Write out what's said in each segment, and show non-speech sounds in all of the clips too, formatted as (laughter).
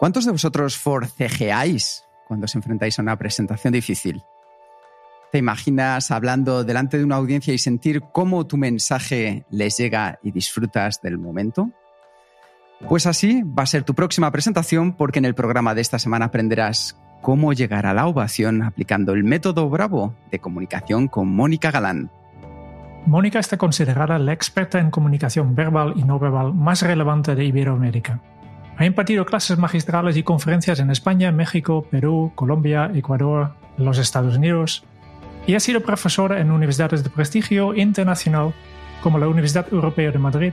¿Cuántos de vosotros forcejeáis cuando os enfrentáis a una presentación difícil? ¿Te imaginas hablando delante de una audiencia y sentir cómo tu mensaje les llega y disfrutas del momento? Pues así va a ser tu próxima presentación porque en el programa de esta semana aprenderás cómo llegar a la ovación aplicando el método Bravo de comunicación con Mónica Galán. Mónica está considerada la experta en comunicación verbal y no verbal más relevante de Iberoamérica. Ha impartido clases magistrales y conferencias en España, México, Perú, Colombia, Ecuador, los Estados Unidos y ha sido profesora en universidades de prestigio internacional como la Universidad Europea de Madrid,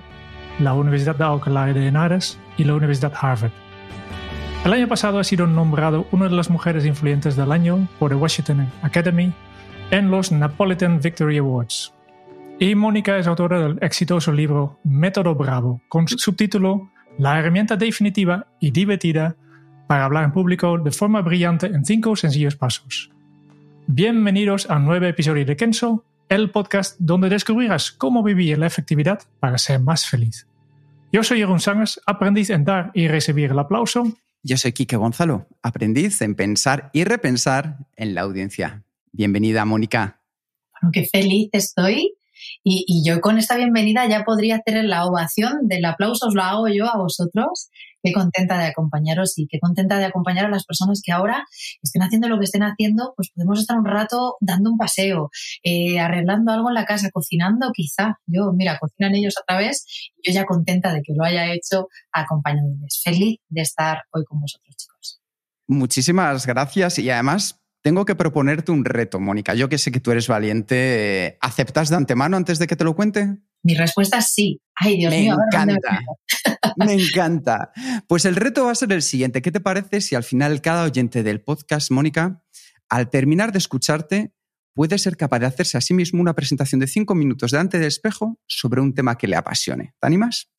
la Universidad de Alcalá de Henares y la Universidad Harvard. El año pasado ha sido nombrado una de las mujeres influyentes del año por the Washington Academy en los Napolitan Victory Awards. Y Mónica es autora del exitoso libro Método Bravo, con subtítulo la herramienta definitiva y divertida para hablar en público de forma brillante en cinco sencillos pasos. Bienvenidos a un nuevo episodio de Kenso, el podcast donde descubrirás cómo vivir la efectividad para ser más feliz. Yo soy Jeroen Sangers, aprendiz en dar y recibir el aplauso. Yo soy Quique Gonzalo, aprendiz en pensar y repensar en la audiencia. Bienvenida, Mónica. Bueno, qué feliz estoy y, yo con esta bienvenida ya podría hacer la ovación del aplauso, os lo hago yo a vosotros. Qué contenta de acompañaros y qué contenta de acompañar a las personas que ahora estén haciendo lo que estén haciendo, pues podemos estar un rato dando un paseo, eh, arreglando algo en la casa, cocinando quizá. Yo, mira, cocinan ellos otra vez yo ya contenta de que lo haya hecho acompañándoles. Feliz de estar hoy con vosotros, chicos. Muchísimas gracias y además tengo que proponerte un reto, Mónica. Yo que sé que tú eres valiente. ¿Aceptas de antemano antes de que te lo cuente? Mi respuesta es sí. Ay, Dios me mío. Encanta. (laughs) me encanta. Pues el reto va a ser el siguiente. ¿Qué te parece si al final cada oyente del podcast, Mónica, al terminar de escucharte, puede ser capaz de hacerse a sí mismo una presentación de cinco minutos delante del espejo sobre un tema que le apasione? ¿Te animas?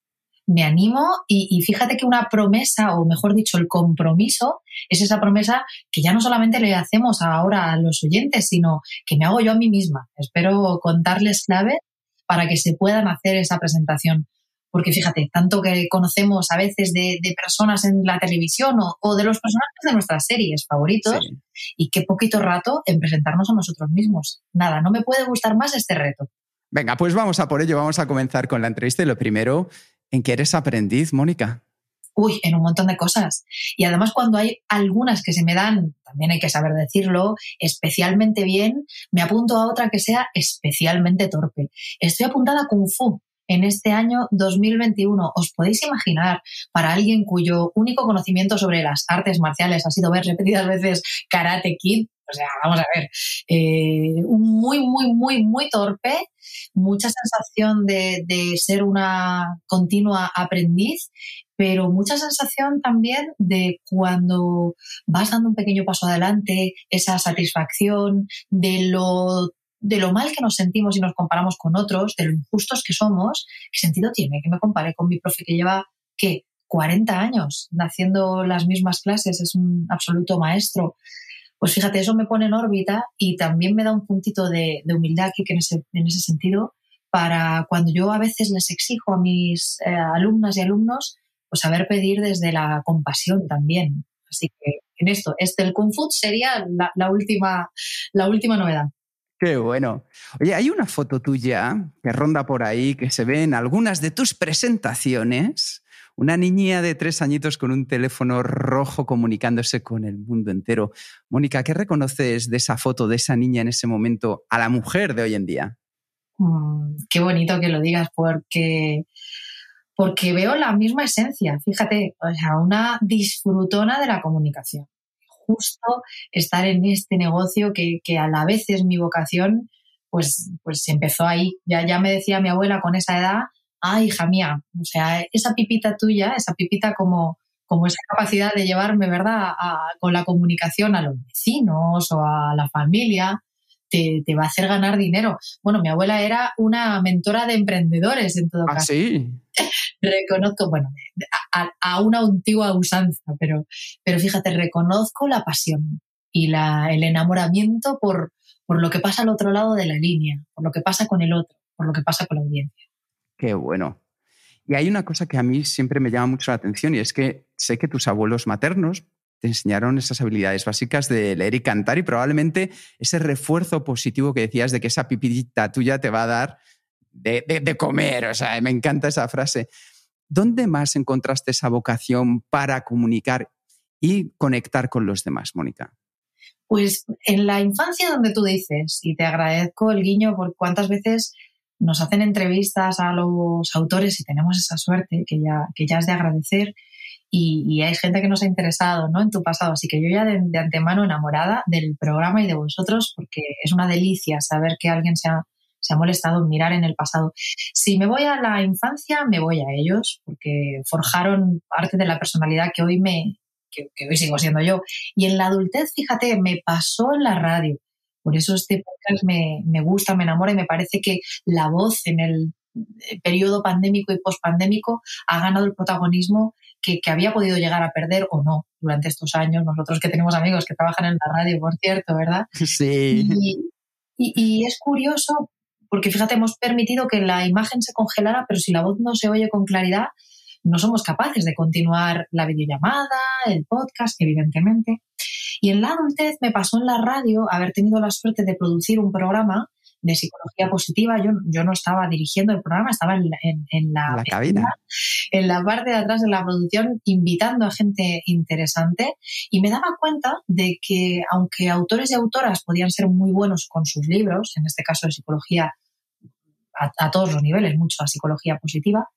Me animo y, fíjate que una promesa, o mejor dicho, el compromiso, es esa promesa que ya no solamente le hacemos ahora a los oyentes, sino que me hago yo a mí misma. Espero contarles clave para que se puedan hacer esa presentación. Porque fíjate, tanto que conocemos a veces de, personas en la televisión o, de los personajes de nuestras series favoritos, y qué poquito rato en presentarnos a nosotros mismos. Nada, no me puede gustar más este reto. Venga, pues vamos a por ello, vamos a comenzar con la entrevista y lo primero ¿En qué eres aprendiz, Mónica? Uy, en un montón de cosas. Y además cuando hay algunas que se me dan, también hay que saber decirlo, especialmente bien, me apunto a otra que sea especialmente torpe. Estoy apuntada a Kung Fu en este año 2021. ¿Os podéis imaginar para alguien cuyo único conocimiento sobre las artes marciales ha sido ver repetidas veces Karate Kid? O sea, vamos a ver, eh, muy, muy, muy, muy torpe, mucha sensación de, ser una continua aprendiz, pero mucha sensación también de cuando vas dando un pequeño paso adelante, esa satisfacción de lo de lo mal que nos sentimos y nos comparamos con otros, de lo injustos que somos, ¿qué sentido tiene que me compare con mi profe que lleva, ¿qué? 40 años haciendo las mismas clases, es un absoluto maestro. Pues fíjate, eso me pone en órbita y también me da un puntito de, humildad aquí que en ese, en ese sentido para cuando yo a veces les exijo a mis eh, alumnas y alumnos, pues saber pedir desde la compasión también. Así que en esto, este el Kung Fu sería la, última, la última novedad. Qué bueno. Oye, hay una foto tuya que ronda por ahí, que se ve en algunas de tus presentaciones, una niña de tres añitos con un teléfono rojo comunicándose con el mundo entero. Mónica, ¿qué reconoces de esa foto, de esa niña en ese momento, a la mujer de hoy en día? Mm, qué bonito que lo digas, porque, porque veo la misma esencia. Fíjate, o sea, una disfrutona de la comunicación. Justo estar en este negocio que, que a la vez es mi vocación, pues, pues empezó ahí. Ya, ya me decía mi abuela con esa edad, ay, hija mía, o sea, esa pipita tuya, esa pipita como, como esa capacidad de llevarme, ¿verdad?, con la comunicación a los vecinos o a la familia, te, va a hacer ganar dinero. Bueno, mi abuela era una mentora de emprendedores en todo ¿Ah, caso. sí? (laughs) reconozco, bueno, a, una antigua usanza, pero, pero fíjate, reconozco la pasión y la, el enamoramiento por, por lo que pasa al otro lado de la línea, por lo que pasa con el otro, por lo que pasa con la audiencia. Qué bueno. Y hay una cosa que a mí siempre me llama mucho la atención y es que sé que tus abuelos maternos te enseñaron esas habilidades básicas de leer y cantar y probablemente ese refuerzo positivo que decías de que esa pipidita tuya te va a dar de, de, comer. O sea, me encanta esa frase. ¿Dónde más encontraste esa vocación para comunicar y conectar con los demás, Mónica? Pues en la infancia donde tú dices, y te agradezco el guiño por cuántas veces nos hacen entrevistas a los autores y tenemos esa suerte que ya, que ya es de agradecer y, hay gente que nos ha interesado ¿no? en tu pasado. Así que yo ya de, antemano enamorada del programa y de vosotros porque es una delicia saber que alguien se ha, se ha molestado en mirar en el pasado. Si me voy a la infancia, me voy a ellos porque forjaron parte de la personalidad que hoy me, que, hoy sigo siendo yo. Y en la adultez, fíjate, me pasó en la radio. Por eso este podcast me, me gusta, me enamora y me parece que la voz en el periodo pandémico y pospandémico ha ganado el protagonismo que, que, había podido llegar a perder o no durante estos años. Nosotros que tenemos amigos que trabajan en la radio, por cierto, ¿verdad? (laughs) Sí. Y, y, y es curioso porque fíjate, hemos permitido que la imagen se congelara, pero si la voz no se oye con claridad, no somos capaces de continuar la videollamada, el podcast, evidentemente. Y en la adultez me pasó en la radio haber tenido la suerte de producir un programa de psicología positiva. Yo, yo no estaba dirigiendo el programa, estaba en, en, la, la cabina. En la parte de atrás de la producción, invitando a gente interesante. Y me daba cuenta de que, aunque autores y autoras podían ser muy buenos con sus libros, en este caso de psicología a, a todos los niveles, mucho a psicología positiva,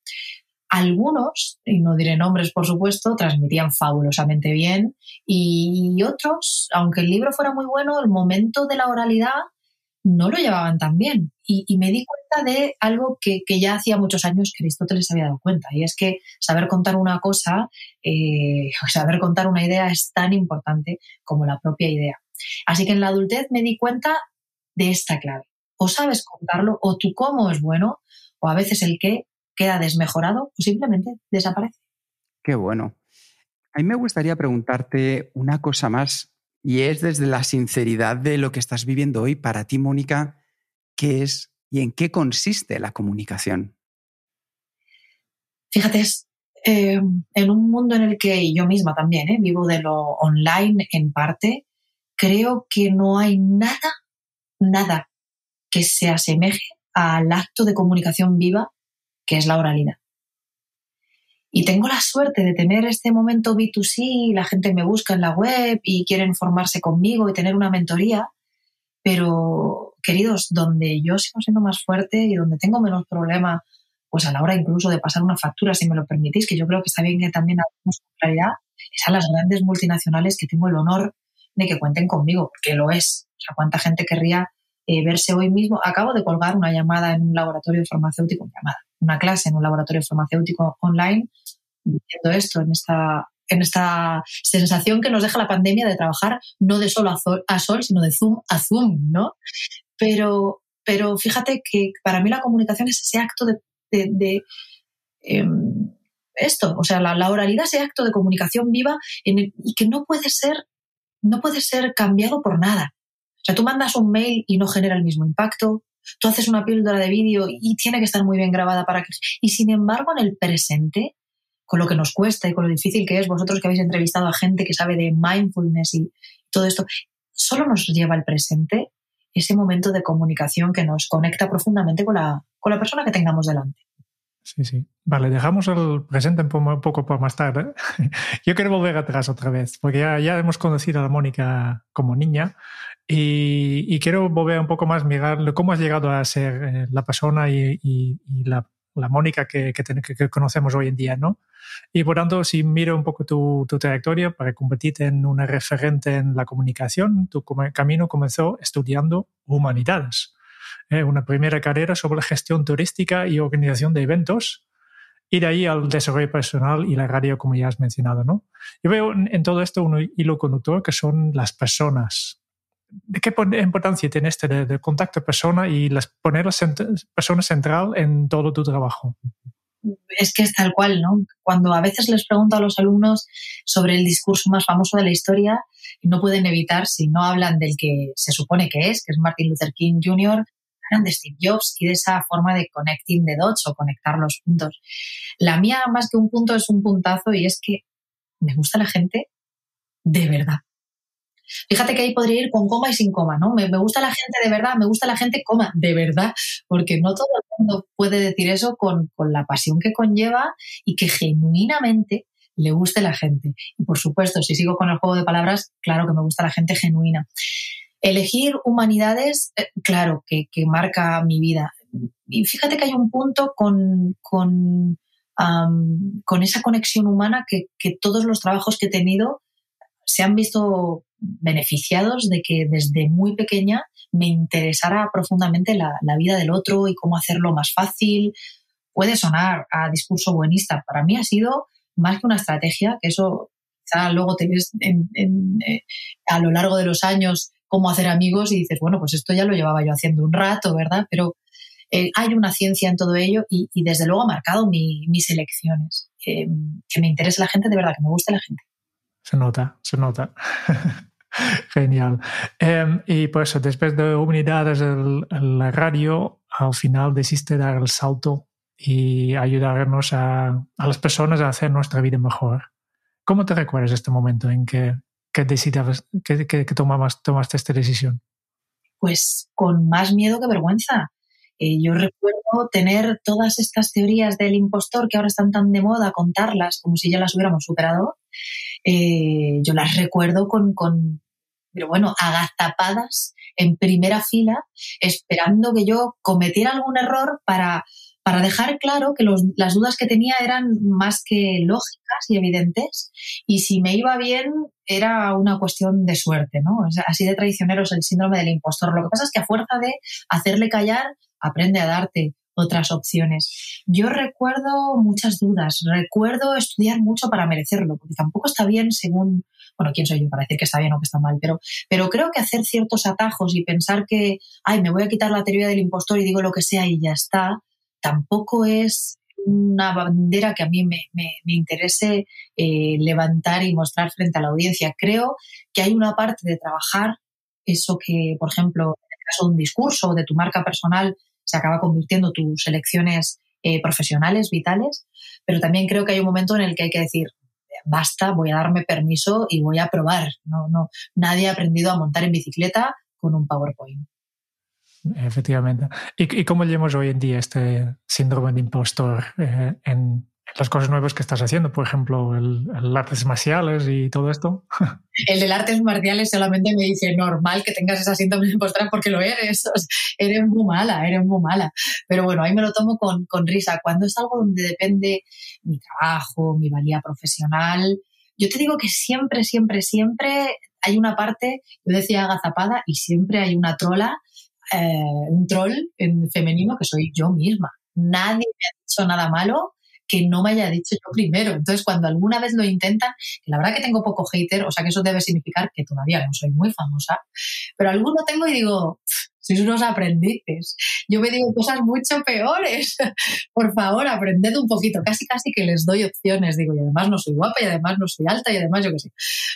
algunos, y no diré nombres por supuesto, transmitían fabulosamente bien y otros, aunque el libro fuera muy bueno, el momento de la oralidad no lo llevaban tan bien. Y, me di cuenta de algo que, ya hacía muchos años que Aristóteles había dado cuenta, y es que saber contar una cosa, eh, (laughs) saber contar una idea es tan importante como la propia idea. Así que en la adultez me di cuenta de esta clave. O sabes contarlo, o tu cómo es bueno, o a veces el qué queda desmejorado o simplemente desaparece. Qué bueno. A mí me gustaría preguntarte una cosa más y es desde la sinceridad de lo que estás viviendo hoy para ti, Mónica, ¿qué es y en qué consiste la comunicación? Fíjate, es, eh, en un mundo en el que yo misma también eh, vivo de lo online en parte, creo que no hay nada, nada que se asemeje al acto de comunicación viva que es la oralidad. Y tengo la suerte de tener este momento B2C, la gente me busca en la web y quieren formarse conmigo y tener una mentoría, pero queridos, donde yo sigo siendo más fuerte y donde tengo menos problema, pues a la hora incluso de pasar una factura, si me lo permitís, que yo creo que está bien que también hagamos claridad, es a las grandes multinacionales que tengo el honor de que cuenten conmigo, porque lo es. O sea, cuánta gente querría eh, verse hoy mismo. Acabo de colgar una llamada en un laboratorio farmacéutico, llamada, una clase en un laboratorio farmacéutico online diciendo esto, en esta, en esta sensación que nos deja la pandemia de trabajar no de solo a sol, sino de Zoom a Zoom, ¿no? Pero, pero fíjate que para mí la comunicación es ese acto de, em, esto, o sea, la, oralidad es ese acto de comunicación viva y que no puede ser, no puede ser cambiado por nada. O sea, tú mandas un mail y no genera el mismo impacto, tú haces una píldora de vídeo y tiene que estar muy bien grabada para que... Y sin embargo, en el presente, con lo que nos cuesta y con lo difícil que es, vosotros que habéis entrevistado a gente que sabe de mindfulness y todo esto, solo nos lleva al presente ese momento de comunicación que nos conecta profundamente con la, con la persona que tengamos delante. Sí, sí. Vale, dejamos el presente un poco por más tarde. (laughs) Yo quiero volver atrás otra vez, porque ya, ya hemos conocido a la Mónica como niña y, quiero volver un poco más, mirar cómo has llegado a ser eh, la persona y, la, Mónica que, que, conocemos hoy en día, ¿no? Y por tanto, si miro un poco tu, tu trayectoria para convertirte en una referente en la comunicación, tu camino comenzó estudiando humanidades. eh, una primera carrera sobre gestión turística y organización de eventos, y de ahí al desarrollo personal y la radio, como ya has mencionado, ¿no? Yo veo en todo esto un hilo conductor que son las personas. ¿De qué importancia tiene este contacto persona y las, poner la persona central en todo tu trabajo? es que es tal cual, ¿no? Cuando a veces les pregunto a los alumnos sobre el discurso más famoso de la historia, no pueden evitar, si no hablan del que se supone que es, que es Martin Luther King Jr., de Steve Jobs y de esa forma de connecting the dots o conectar los puntos. La mía, más que un punto, es un puntazo y es que me gusta la gente de verdad. Fíjate que ahí podría ir con coma y sin coma, ¿no? Me, gusta la gente de verdad, me gusta la gente coma, de verdad, porque no todo el mundo puede decir eso con, la pasión que conlleva y que genuinamente le guste la gente. Y por supuesto, si sigo con el juego de palabras, claro que me gusta la gente genuina. Elegir humanidades, eh, claro, que, marca mi vida. Y fíjate que hay un punto con, con, con esa conexión humana que, que, todos los trabajos que he tenido se han visto beneficiados de que desde muy pequeña me interesara profundamente la, vida del otro y cómo hacerlo más fácil. Puede sonar a discurso buenista. Para mí ha sido más que una estrategia, que eso quizá luego te ves eh, a lo largo de los años cómo hacer amigos y dices, bueno, pues esto ya lo llevaba yo haciendo un rato, ¿verdad? Pero eh, hay una ciencia en todo ello y, desde luego ha marcado mis elecciones. Que me interese la gente, de verdad, que me guste la gente. Se nota, se nota. (laughs) Genial. Em, y pues después de unidades en la radio, al final decidiste dar el salto y ayudarnos a, las personas a hacer nuestra vida mejor. ¿Cómo te recuerdas este momento en que, que, que, que, tomaste esta decisión? Pues con más miedo que vergüenza. Eh, yo recuerdo tener todas estas teorías del impostor que ahora están tan de moda, contarlas como si ya las hubiéramos superado. Eh, yo las recuerdo con, con, pero bueno, agazapadas en primera fila, esperando que yo cometiera algún error para, para dejar claro que los, las dudas que tenía eran más que lógicas y evidentes, y si me iba bien era una cuestión de suerte, ¿no? así de traicionero es el síndrome del impostor. Lo que pasa es que a fuerza de hacerle callar, aprende a darte otras opciones. Yo recuerdo muchas dudas, recuerdo estudiar mucho para merecerlo, porque tampoco está bien según, bueno, quién soy yo para decir que está bien o que está mal, pero, pero creo que hacer ciertos atajos y pensar que, ay, me voy a quitar la teoría del impostor y digo lo que sea y ya está, tampoco es una bandera que a mí me, interese eh, levantar y mostrar frente a la audiencia. Creo que hay una parte de trabajar eso que, por ejemplo, en el caso de un discurso o de tu marca personal, se acaba convirtiendo tus elecciones eh, profesionales, vitales, pero también creo que hay un momento en el que hay que decir, basta, voy a darme permiso y voy a probar. No, no, nadie ha aprendido a montar en bicicleta con un PowerPoint. Efectivamente. ¿Y, cómo llevamos hoy en día este síndrome de impostor eh, en, las cosas nuevas que estás haciendo, por ejemplo, el, artes marciales y todo esto. (laughs) El del artes marciales solamente me dice normal que tengas esa síntoma de impostora porque lo eres. (laughs) eres muy mala, eres muy mala. Pero bueno, ahí me lo tomo con, con risa. Cuando es algo donde depende mi trabajo, mi valía profesional, yo te digo que siempre, siempre, siempre hay una parte, yo decía agazapada, y siempre hay una trola, eh, un troll en femenino que soy yo misma. Nadie me ha dicho nada malo que no me haya dicho yo primero. Entonces, cuando alguna vez lo intentan, que la verdad que tengo poco hater, o sea que eso debe significar que todavía no soy muy famosa, pero alguno tengo y digo, sois unos aprendices. Yo me digo cosas mucho peores. (laughs) Por favor, aprended un poquito. Casi, casi que les doy opciones. Digo, y además no soy guapa, y además no soy alta, y además yo qué sé.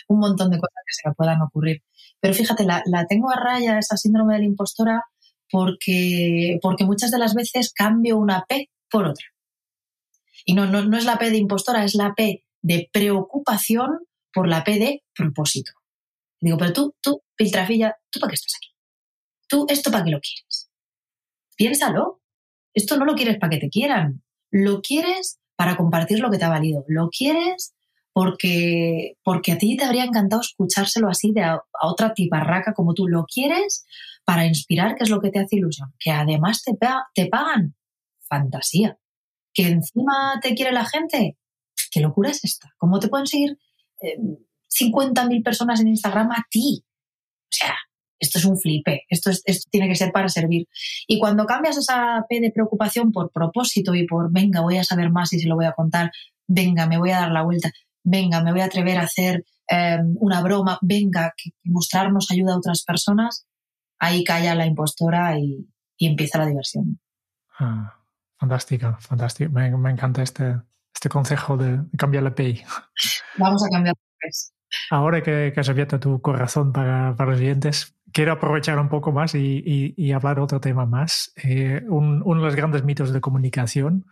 Un montón de cosas que se me puedan ocurrir. Pero fíjate, la, la tengo a raya, esa síndrome de la impostora, porque, porque muchas de las veces cambio una P por otra. Y no, no, no es la P de impostora, es la P de preocupación por la P de propósito. digo, pero tú, tú, Piltrafilla, ¿tú para qué estás aquí? ¿Tú esto para qué lo quieres? Piénsalo. Esto no lo quieres para que te quieran. Lo quieres para compartir lo que te ha valido. Lo quieres porque, porque a ti te habría encantado escuchárselo así de a, otra tiparraca como tú. Lo quieres para inspirar, que es lo que te hace ilusión. Que además te, te pagan. Fantasía que encima te quiere la gente. ¿Qué locura es esta? ¿Cómo te pueden seguir eh, 50.000 personas en Instagram a ti? O sea, esto es un flipe, esto, esto tiene que ser para servir. Y cuando cambias esa P de preocupación por propósito y por, venga, voy a saber más y se lo voy a contar, venga, me voy a dar la vuelta, venga, me voy a atrever a hacer em, una broma, venga, que, mostrarnos ayuda a otras personas, ahí calla la impostora y, empieza la diversión. Ah, fantástico, fantástico. Me, encanta este, este consejo de, cambiar la P. Vamos a cambiar la Ahora que, que, has abierto tu corazón para, para los siguientes, quiero aprovechar un poco más y, y, hablar otro tema más. Eh, un, uno de los grandes mitos de comunicación,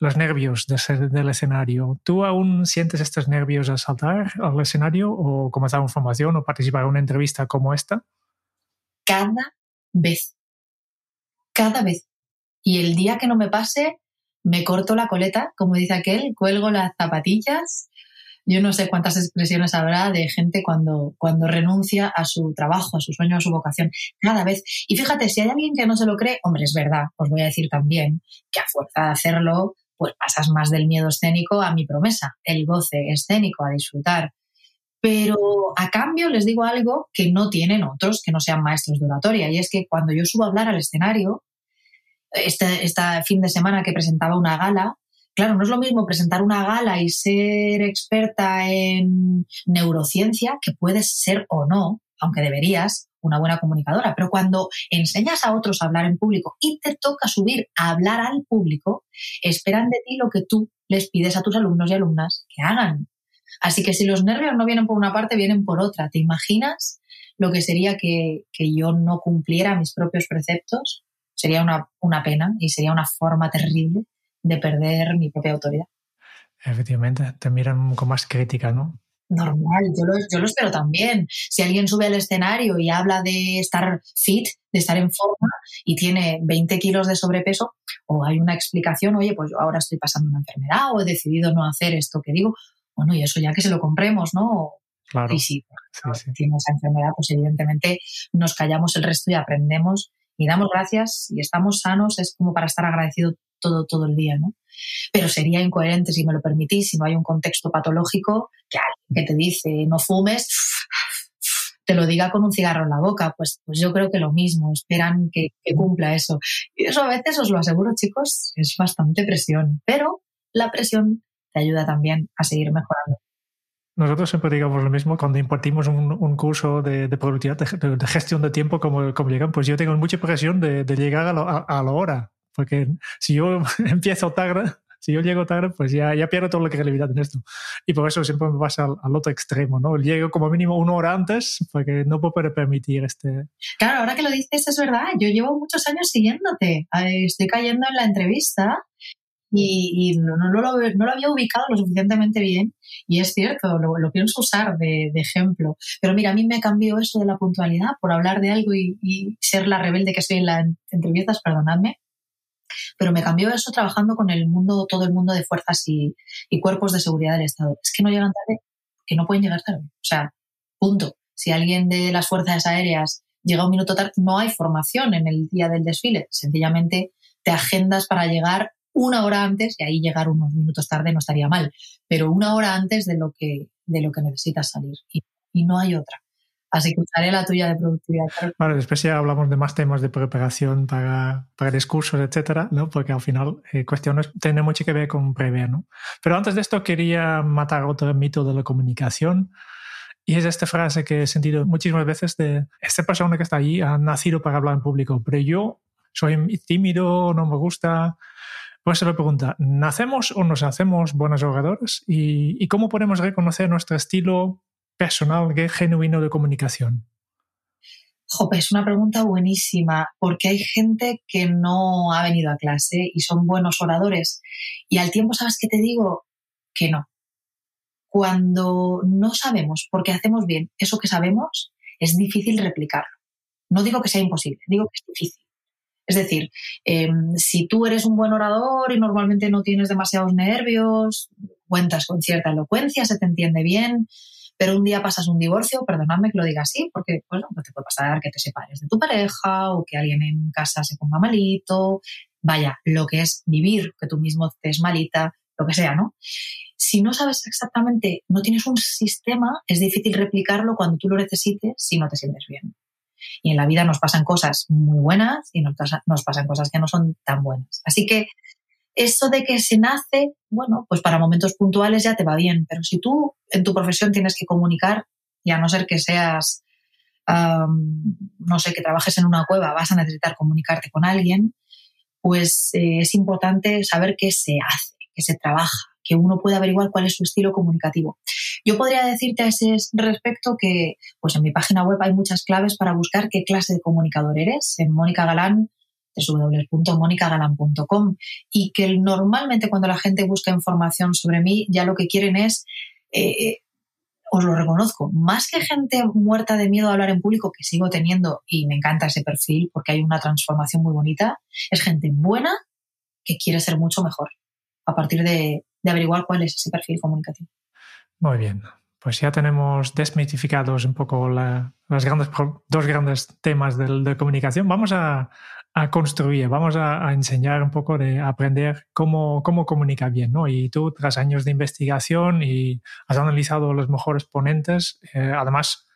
los nervios de ser, del escenario. ¿Tú aún sientes estos nervios al saltar al escenario o comenzar una formación o participar en una entrevista como esta? Cada vez. Cada vez. Y el día que no me pase, me corto la coleta, como dice aquel, cuelgo las zapatillas yo no sé cuántas expresiones habrá de gente cuando, cuando renuncia a su trabajo, a su sueño, a su vocación, cada vez. Y fíjate, si hay alguien que no se lo cree, hombre, es verdad, os voy a decir también que a fuerza de hacerlo, pues pasas más del miedo escénico a mi promesa, el goce escénico, a disfrutar. Pero a cambio les digo algo que no tienen otros que no sean maestros de oratoria, y es que cuando yo subo a hablar al escenario, este, fin de semana que presentaba una gala, Claro, no es lo mismo presentar una gala y ser experta en neurociencia, que puedes ser o no, aunque deberías, una buena comunicadora, pero cuando enseñas a otros a hablar en público y te toca subir a hablar al público, esperan de ti lo que tú les pides a tus alumnos y alumnas que hagan. Así que si los nervios no vienen por una parte, vienen por otra. ¿Te imaginas lo que sería que, yo no cumpliera mis propios preceptos? Sería una, una pena y sería una forma terrible de perder mi propia autoridad. Efectivamente, te miran con más crítica, ¿no? Normal, yo lo, yo lo espero también. Si alguien sube al escenario y habla de estar fit, de estar en forma y tiene 20 kilos de sobrepeso, o hay una explicación, oye, pues yo ahora estoy pasando una enfermedad o he decidido no hacer esto que digo, bueno, y eso ya que se lo compremos, ¿no? Claro. Y si tiene esa enfermedad, pues evidentemente nos callamos el resto y aprendemos y damos gracias y estamos sanos, es como para estar agradecido todo, todo el día, ¿no? Pero sería incoherente, si me lo permitís, si no hay un contexto patológico, que alguien que te dice no fumes, te lo diga con un cigarro en la boca, pues, pues yo creo que lo mismo, esperan que, que cumpla eso. Y eso a veces, os lo aseguro, chicos, es bastante presión, pero la presión te ayuda también a seguir mejorando. Nosotros siempre digamos lo mismo cuando impartimos un, un curso de, de productividad, de, gestión de tiempo, como, como llegan, pues yo tengo mucha presión de, de llegar a, a, a, la hora. Porque si yo (laughs) empiezo tarde, si yo llego tarde, pues ya, ya pierdo toda la credibilidad en esto. Y por eso siempre me pasa al, otro extremo, ¿no? Llego como mínimo una hora antes porque no puedo permitir este... Claro, ahora que lo dices es verdad. Yo llevo muchos años siguiéndote. Estoy cayendo en la entrevista y, no, no, lo, no, lo, había ubicado lo suficientemente bien y es cierto, lo, lo pienso usar de, de, ejemplo. Pero mira, a mí me cambió eso de la puntualidad por hablar de algo y, y ser la rebelde que soy en las entrevistas, perdonadme pero me cambió eso trabajando con el mundo, todo el mundo de fuerzas y, cuerpos de seguridad del Estado. Es que no llegan tarde, que no pueden llegar tarde. O sea, punto. Si alguien de las fuerzas aéreas llega un minuto tarde, no hay formación en el día del desfile. Sencillamente te agendas para llegar una hora antes y ahí llegar unos minutos tarde no estaría mal, pero una hora antes de lo que, de lo que necesitas salir. y no hay otra. Así que usaré la tuya de productividad. Vale, después ya hablamos de más temas de preparación para, para discursos, etcétera, ¿no? Porque al final eh, cuestiones tienen mucho que ver con prever, ¿no? Pero antes de esto quería matar otro mito de la comunicación. Y es esta frase que he sentido muchísimas veces de esta persona que está allí ha nacido para hablar en público, pero yo soy tímido, no me gusta. Pues se lo pregunta, ¿nacemos o nos hacemos buenos oradores? ¿Y, ¿Y cómo podemos reconocer nuestro estilo personal genuino de comunicación? Jope, es una pregunta buenísima, porque hay gente que no ha venido a clase y son buenos oradores. Y al tiempo, ¿sabes qué te digo? Que no. Cuando no sabemos por qué hacemos bien eso que sabemos, es difícil replicarlo. No digo que sea imposible, digo que es difícil. Es decir, em, si tú eres un buen orador y normalmente no tienes demasiados nervios, cuentas con cierta elocuencia, se te entiende bien, pero un día pasas un divorcio, perdonadme que lo diga así, porque pues te puede pasar que te separes de tu pareja o que alguien en casa se ponga malito, vaya, lo que es vivir, que tú mismo estés malita, lo que sea, ¿no? Si no sabes exactamente, no tienes un sistema, es difícil replicarlo cuando tú lo necesites si no te sientes bien. Y en la vida nos pasan cosas muy buenas y nos, nos pasan cosas que no son tan buenas. Así que eso de que se nace, bueno, pues para momentos puntuales ya te va bien, pero si tú en tu profesión tienes que comunicar, y a no ser que seas, no sé, que trabajes en una cueva, vas a necesitar comunicarte con alguien, pues eh, es importante saber qué se hace, qué se trabaja, que uno pueda averiguar cuál es su estilo comunicativo. Yo podría decirte a ese respecto que pues en mi página web hay muchas claves para buscar qué clase de comunicador eres. En Mónica Galán www.monicagalan.com y que normalmente cuando la gente busca información sobre mí ya lo que quieren es, eh, os lo reconozco, más que gente muerta de miedo a hablar en público, que sigo teniendo y me encanta ese perfil porque hay una transformación muy bonita, es gente buena que quiere ser mucho mejor a partir de, averiguar cuál es ese perfil comunicativo. Muy bien, pues ya tenemos desmitificados un poco las grandes, dos grandes temas de, de, comunicación. Vamos a, a construir, vamos a, enseñar un poco de aprender cómo, cómo comunicar bien, ¿no? Y tú, tras años de investigación y has analizado los mejores ponentes, eh, además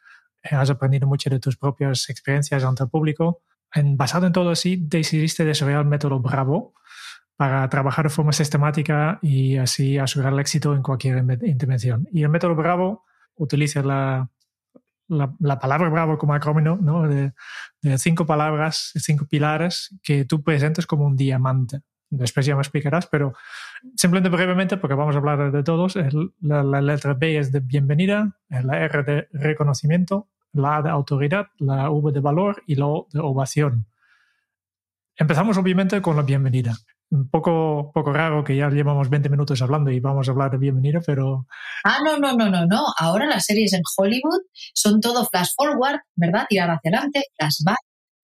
eh, has aprendido mucho de tus propias experiencias ante el público. En, basado en todo así, decidiste desarrollar el método Bravo para trabajar de forma sistemática y así asegurar el éxito en cualquier intervención. Y el método Bravo utiliza la, la, palabra bravo como acrónimo ¿no? de, cinco palabras, cinco pilares que tú presentes como un diamante. Después ya me explicarás, pero simplemente brevemente, porque vamos a hablar de todos, la, letra B es de bienvenida, la R de reconocimiento, la A de autoridad, la V de valor y la O de ovación. Empezamos obviamente con la bienvenida un poco, poco raro que ya llevamos 20 minutos hablando y vamos a hablar de bienvenida, pero... Ah, no, no, no, no, no. Ahora las series en Hollywood son todo flash forward, ¿verdad? Tirar hacia adelante, back,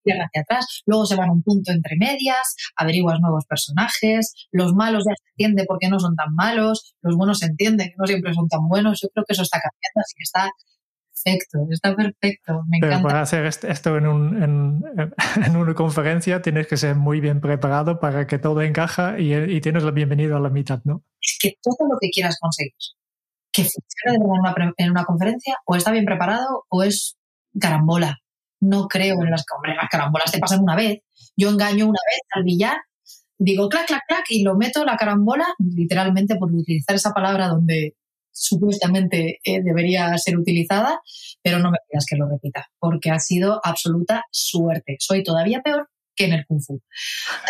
tirar hacia atrás, luego se van un punto entre medias, averiguas nuevos personajes, los malos ya se entiende por qué no son tan malos, los buenos se entiende que no siempre son tan buenos. Yo creo que eso está cambiando, así que está perfecto, está perfecto. Me Pero para hacer esto en, un, (laughs) en, una conferencia tienes que ser muy bien preparado para que todo encaja y, y, tienes la bienvenida a la mitad, ¿no? Es que todo lo que quieras conseguir que funcione en una, en una conferencia o está bien preparado o es carambola. No creo en las, hombre, las carambolas te pasan una vez. Yo engaño una vez al billar, digo clac, clac, clac y lo meto la carambola, literalmente por utilizar esa palabra donde supuestamente eh, debería ser utilizada, pero no me pidas que lo repita, porque ha sido absoluta suerte. Soy todavía peor que en el Kung Fu.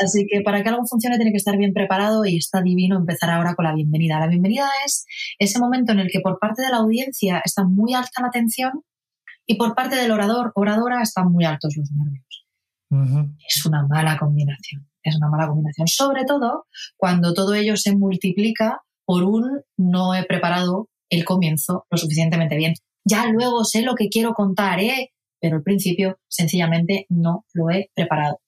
Así que para que algo funcione tiene que estar bien preparado y está divino empezar ahora con la bienvenida. La bienvenida es ese momento en el que por parte de la audiencia está muy alta la atención y por parte del orador, oradora, están muy altos los nervios. Es una mala combinación, es una mala combinación, sobre todo cuando todo ello se multiplica por un no he preparado el comienzo lo suficientemente bien. Ya luego sé lo que quiero contar, ¿eh? pero al principio sencillamente no lo he preparado.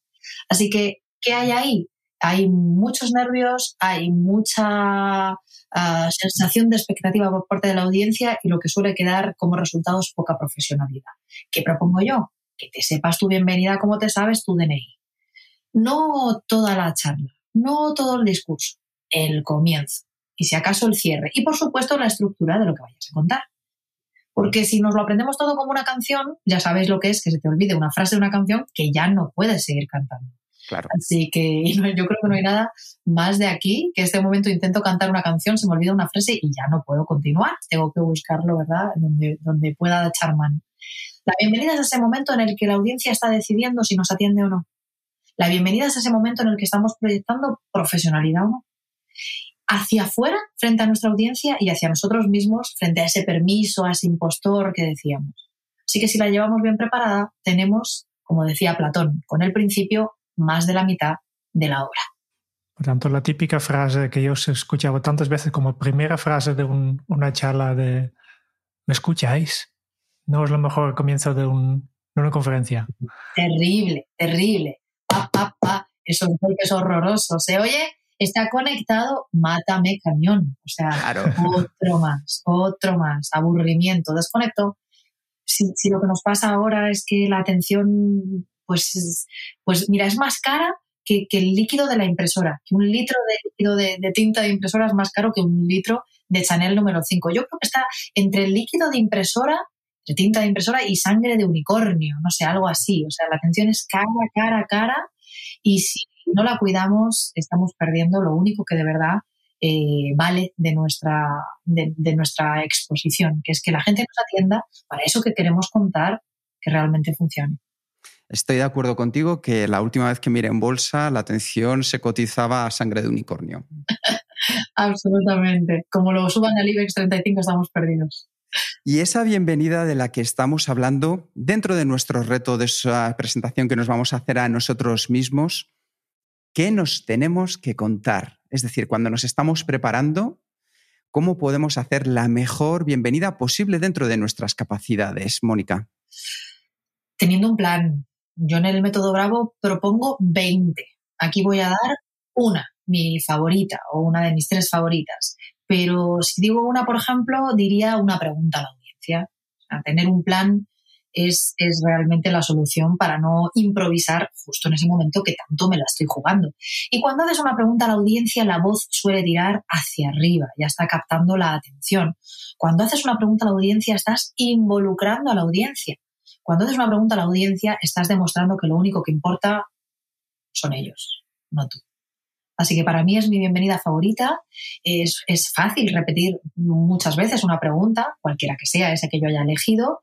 Así que, ¿qué hay ahí? Hay muchos nervios, hay mucha ah, sensación de expectativa por parte de la audiencia y lo que suele quedar como resultado es poca profesionalidad. ¿Qué propongo yo? Que te sepas tu bienvenida como te sabes tu DNI. No toda la charla, no todo el discurso, el comienzo y si acaso el cierre. Y por supuesto la estructura de lo que vayas a contar. Porque si nos lo aprendemos todo como una canción, ya sabéis lo que es que se te olvide una frase de una canción que ya no puedes seguir cantando. Claro. Así que yo creo que no hay nada más de aquí que este momento intento cantar una canción, se me olvida una frase y ya no puedo continuar. Tengo que buscarlo, ¿verdad? Donde, donde pueda echar mano. La bienvenida es ese momento en el que la audiencia está decidiendo si nos atiende o no. La bienvenida es ese momento en el que estamos proyectando profesionalidad o no hacia afuera frente a nuestra audiencia y hacia nosotros mismos frente a ese permiso, a ese impostor que decíamos. Así que si la llevamos bien preparada, tenemos, como decía Platón, con el principio más de la mitad de la obra. Por tanto, la típica frase que yo he escuchado tantas veces como primera frase de una charla de ¿me escucháis? No es lo mejor comienzo de, una conferencia. Terrible, terrible. Pa, pa, pa. Esos golpes horrorosos. Se oye está conectado, mátame cañón. O sea, otro (laughs) más, otro más, aburrimiento, desconecto. Si, lo que nos pasa ahora es que la atención, pues, pues mira, es más cara que, el líquido de la impresora. Que un litro de líquido de, tinta de impresora es más caro que un litro de Chanel número 5. Yo creo que está entre el líquido de impresora, tinta de impresora y sangre de unicornio, no sé, algo así. O sea, la atención es cara, cara, cara y si no la cuidamos estamos perdiendo lo único que de verdad eh, vale de nuestra, de, nuestra exposición, que es que la gente nos atienda para eso que queremos contar que realmente funcione. Estoy de acuerdo contigo que la última vez que miré en bolsa la atención se cotizaba a sangre de unicornio. (laughs) Absolutamente. Como lo suban al IBEX 35 estamos perdidos. Y esa bienvenida de la que estamos hablando, dentro de nuestro reto de esa presentación que nos vamos a hacer a nosotros mismos, ¿qué nos tenemos que contar? Es decir, cuando nos estamos preparando, ¿cómo podemos hacer la mejor bienvenida posible dentro de nuestras capacidades, Mónica? Teniendo un plan. Yo en el método Bravo propongo 20. Aquí voy a dar una, mi favorita o una de mis tres favoritas. Pero si digo una, por ejemplo, diría una pregunta a la audiencia. A tener un plan es, es, realmente la solución para no improvisar justo en ese momento que tanto me la estoy jugando. Y cuando haces una pregunta a la audiencia, la voz suele tirar hacia arriba, ya está captando la atención. Cuando haces una pregunta a la audiencia, estás involucrando a la audiencia. Cuando haces una pregunta a la audiencia, estás demostrando que lo único que importa son ellos, no tú. Así que para mí es mi bienvenida favorita. Es, fácil repetir muchas veces una pregunta, cualquiera que sea ese que yo haya elegido.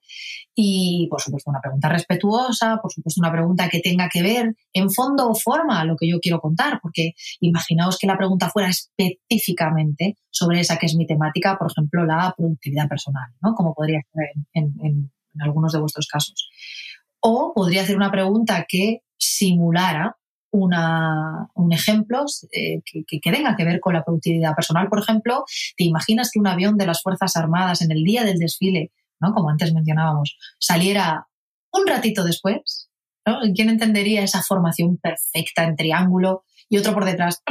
Y, por supuesto, una pregunta respetuosa, por supuesto, una pregunta que tenga que ver en fondo o forma a lo que yo quiero contar, porque imaginaos que la pregunta fuera específicamente sobre esa que es mi temática, por ejemplo, la productividad personal, ¿no? Como podría ser en, en algunos de vuestros casos. O podría hacer una pregunta que simulara un ejemplo eh, que, tenga que ver con la productividad personal. Por ejemplo, ¿te imaginas que un avión de las Fuerzas Armadas en el día del desfile, ¿no? como antes mencionábamos, saliera un ratito después? ¿no? ¿Quién entendería esa formación perfecta en triángulo y otro por detrás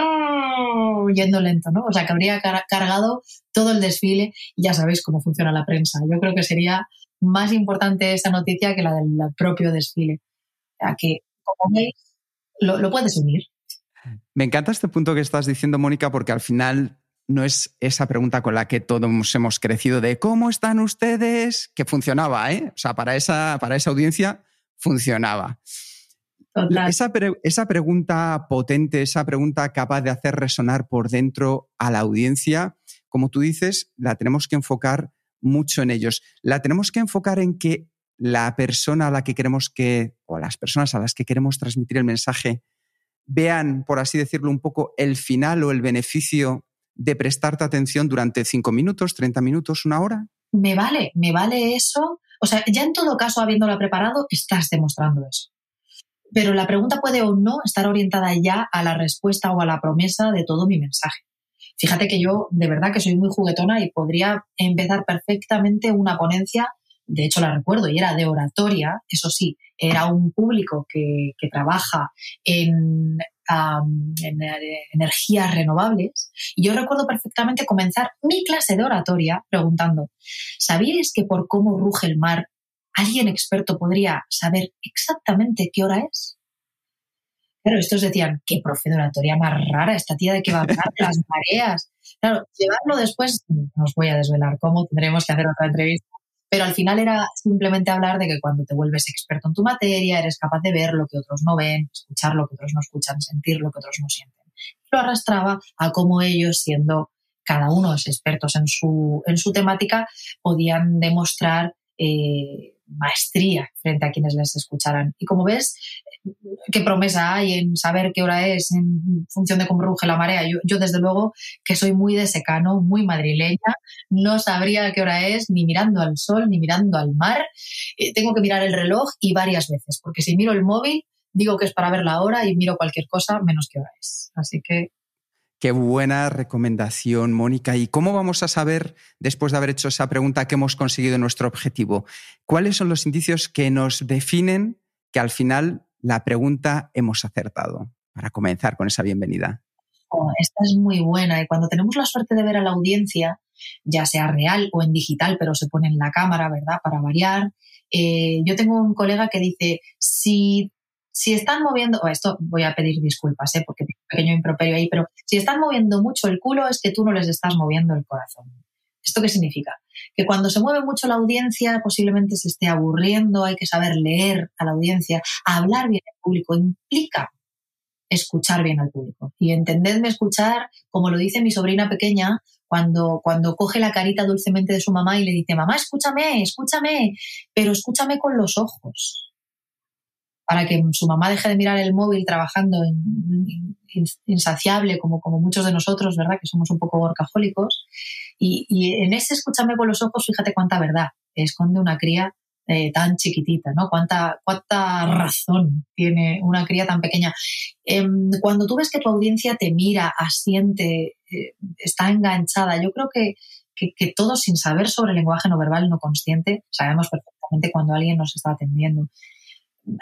yendo lento? ¿no? O sea, que habría cargado todo el desfile y ya sabéis cómo funciona la prensa. Yo creo que sería más importante esa noticia que la del propio desfile. O sea, que, como veis, lo, puedes unir. Me encanta este punto que estás diciendo, Mónica, porque al final no es esa pregunta con la que todos hemos crecido de ¿cómo están ustedes? Que funcionaba, ¿eh? O sea, para esa, para esa audiencia funcionaba. Esa, esa, pregunta potente, esa pregunta capaz de hacer resonar por dentro a la audiencia, como tú dices, la tenemos que enfocar mucho en ellos. La tenemos que enfocar en que la persona a la que queremos que, o las personas a las que queremos transmitir el mensaje, vean, por así decirlo, un poco el final o el beneficio de prestarte atención durante cinco minutos, 30 minutos, una hora? Me vale, me vale eso. O sea, ya en todo caso, habiéndola preparado, estás demostrando eso. Pero la pregunta puede o no estar orientada ya a la respuesta o a la promesa de todo mi mensaje. Fíjate que yo de verdad que soy muy juguetona y podría empezar perfectamente una ponencia de hecho la recuerdo, y era de oratoria, eso sí, era un público que, trabaja en, en, energías renovables. Y yo recuerdo perfectamente comenzar mi clase de oratoria preguntando, ¿sabíais que por cómo ruge el mar, alguien experto podría saber exactamente qué hora es? Claro, estos decían, qué profe de oratoria más rara, esta tía de que va a hablar las mareas. Claro, llevarlo después, no os voy a desvelar cómo, tendremos que hacer otra entrevista pero al final era simplemente hablar de que cuando te vuelves experto en tu materia, eres capaz de ver lo que otros no ven, escuchar lo que otros no escuchan, sentir lo que otros no sienten. Lo arrastraba a cómo ellos, siendo cada uno expertos en su, en su temática, podían demostrar eh, maestría frente a quienes les escucharan. Y como ves, qué promesa hay en saber qué hora es en función de cómo ruge la marea. Yo, desde luego, que soy muy de secano, muy madrileña, no sabría qué hora es ni mirando al sol, ni mirando al mar. Eh, tengo que mirar el reloj y varias veces, porque si miro el móvil, digo que es para ver la hora y miro cualquier cosa menos qué hora es. Así que Qué buena recomendación, Mónica. ¿Y cómo vamos a saber, después de haber hecho esa pregunta, que hemos conseguido nuestro objetivo? ¿Cuáles son los indicios que nos definen que al final la pregunta hemos acertado? Para comenzar con esa bienvenida. Oh, esta es muy buena y cuando tenemos la suerte de ver a la audiencia, ya sea real o en digital, pero se pone en la cámara, ¿verdad? Para variar. Eh, yo tengo un colega que dice, si si están moviendo, o esto voy a pedir disculpas, ¿eh? porque tengo un pequeño improperio ahí, pero si están moviendo mucho el culo es que tú no les estás moviendo el corazón. ¿Esto qué significa? Que cuando se mueve mucho la audiencia, posiblemente se esté aburriendo, hay que saber leer a la audiencia, hablar bien al público, implica escuchar bien al público. Y entendedme escuchar, como lo dice mi sobrina pequeña, cuando, cuando coge la carita dulcemente de su mamá y le dice, mamá, escúchame, escúchame, pero escúchame con los ojos. Para que su mamá deje de mirar el móvil trabajando insaciable, como, como muchos de nosotros, ¿verdad? Que somos un poco workahólicos. Y, y en ese escúchame con los ojos, fíjate cuánta verdad esconde una cría eh, tan chiquitita, ¿no? ¿Cuánta, ¿Cuánta razón tiene una cría tan pequeña? Em, cuando tú ves que tu audiencia te mira, asiente, eh, está enganchada, yo creo que, que, todos sin saber sobre el lenguaje no verbal, no consciente, sabemos perfectamente cuando alguien nos está atendiendo.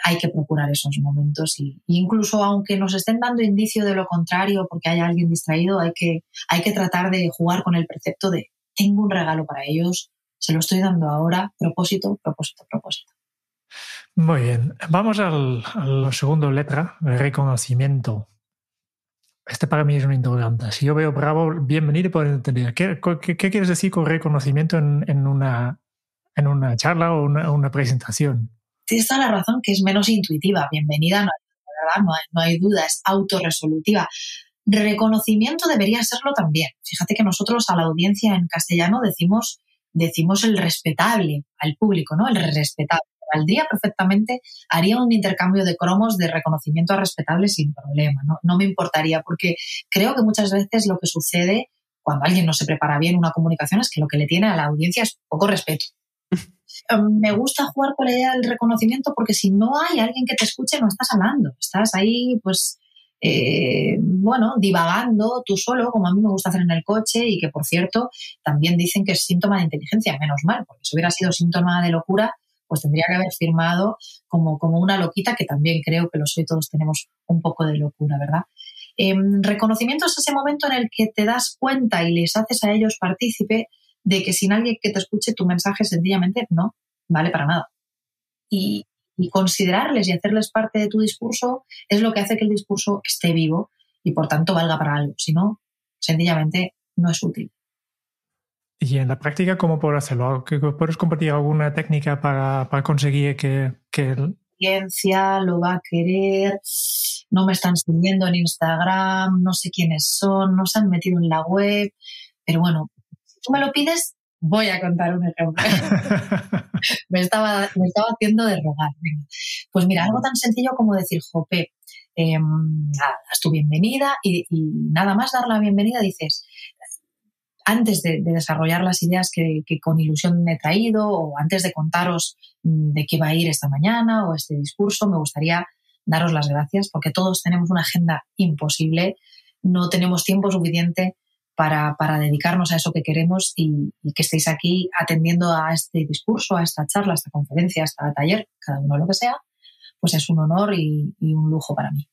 Hay que procurar esos momentos y, incluso aunque nos estén dando indicio de lo contrario porque haya alguien distraído, hay que, hay que tratar de jugar con el precepto de tengo un regalo para ellos, se lo estoy dando ahora, propósito, propósito, propósito. Muy bien, vamos al, a la letra, reconocimiento. Este para mí es un interrogante. Si yo veo bravo, bienvenido y entender. ¿Qué, quieres decir con reconocimiento en, una, en una charla o una, presentación? Tienes toda la razón que es menos intuitiva. Bienvenida, no hay, no hay, no hay duda, es autorresolutiva. Reconocimiento debería serlo también. Fíjate que nosotros a la audiencia en castellano decimos decimos el respetable al público, ¿no? El respetable. Valdría perfectamente, haría un intercambio de cromos de reconocimiento a respetable sin problema, ¿no? No me importaría, porque creo que muchas veces lo que sucede cuando alguien no se prepara bien una comunicación es que lo que le tiene a la audiencia es poco respeto. Em, me gusta jugar con la idea del reconocimiento porque si no hay alguien que te escuche no estás hablando, estás ahí pues eh, bueno, divagando tú solo, como a mí me gusta hacer en el coche, y que por cierto también dicen que es síntoma de inteligencia, menos mal, porque si hubiera sido síntoma de locura, pues tendría que haber firmado como, como una loquita, que también creo que lo soy, todos tenemos un poco de locura, ¿verdad? Em, reconocimiento es ese momento en el que te das cuenta y les haces a ellos partícipe de que sin alguien que te escuche tu mensaje sencillamente no vale para nada. Y, y considerarles y hacerles parte de tu discurso es lo que hace que el discurso esté vivo y por tanto valga para algo. Si no, sencillamente no es útil. Y en la práctica, ¿cómo puedo hacerlo? ¿Puedes compartir alguna técnica para, conseguir que, que... La audiencia lo va a querer, no me están siguiendo en Instagram, no sé quiénes son, no se han metido en la web, pero bueno, tú me lo pides, voy a contar un ejemplo. (laughs) me, estaba, me estaba haciendo de rogar. Pues mira, algo tan sencillo como decir, Jope, eh, haz tu bienvenida y, nada más dar la bienvenida dices, antes de, desarrollar las ideas que, que, con ilusión he traído o antes de contaros mm, de qué va a ir esta mañana o este discurso, me gustaría daros las gracias porque todos tenemos una agenda imposible, no tenemos tiempo suficiente para, dedicarnos a eso que queremos y, que estéis aquí atendiendo a este discurso, a esta charla, a esta conferencia, a este taller, cada uno lo que sea, pues es un honor y, un lujo para mí.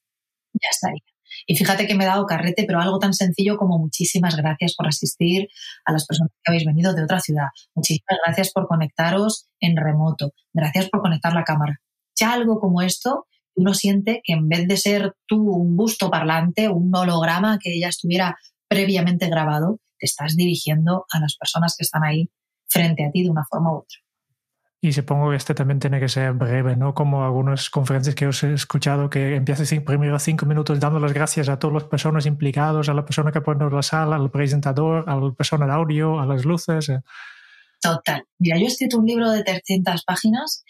Ya estaría. Y fíjate que me he dado carrete, pero algo tan sencillo como muchísimas gracias por asistir a las personas que habéis venido de otra ciudad. Muchísimas gracias por conectaros en remoto. Gracias por conectar la cámara. Ya algo como esto, uno siente que en vez de ser tú un busto parlante, un holograma que ya estuviera previamente grabado, te estás dirigiendo a las personas que están ahí frente a ti de una forma u otra. Y supongo que este también tiene que ser breve, ¿no? Como algunas conferencias que os he escuchado que empiezas primero cinco minutos dando las gracias a todas las personas implicadas, a la persona que pone la sala, al presentador, a la persona de audio, a las luces. Eh. Total. Mira, yo he escrito un libro de 300 páginas,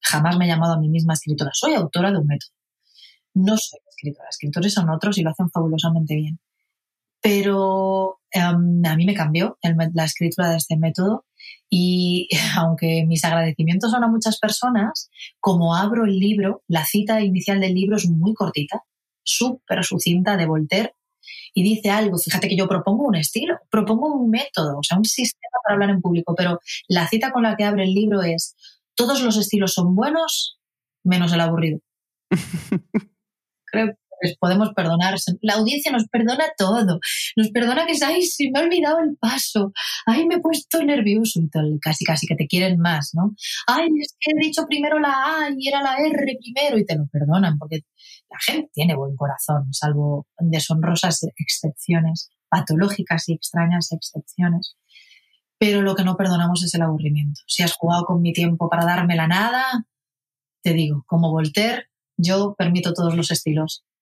jamás me he llamado a mí misma escritora, soy autora de un método. No soy escritora, escritores son otros y lo hacen fabulosamente bien pero em, a mí me cambió la escritura de este método y (laughs) aunque mis agradecimientos son a muchas personas, como abro el libro, la cita inicial del libro es muy cortita, súper sucinta de Voltaire y dice algo, fíjate que yo propongo un estilo, propongo un método, o sea, un sistema para hablar en público, pero la cita con la que abre el libro es, todos los estilos son buenos menos el aburrido. (laughs) Creo les podemos perdonar. La audiencia nos perdona todo. Nos perdona que, ay, se me ha olvidado el paso. Ay, me he puesto nervioso casi, casi que te quieren más, ¿no? Ay, es que he dicho primero la A y era la R primero y te lo perdonan porque la gente tiene buen corazón, salvo deshonrosas excepciones, patológicas y extrañas excepciones. pero lo que no perdonamos es el aburrimiento. Si has jugado con mi tiempo para darme la nada, te digo, como Voltaire, yo permito todos los estilos,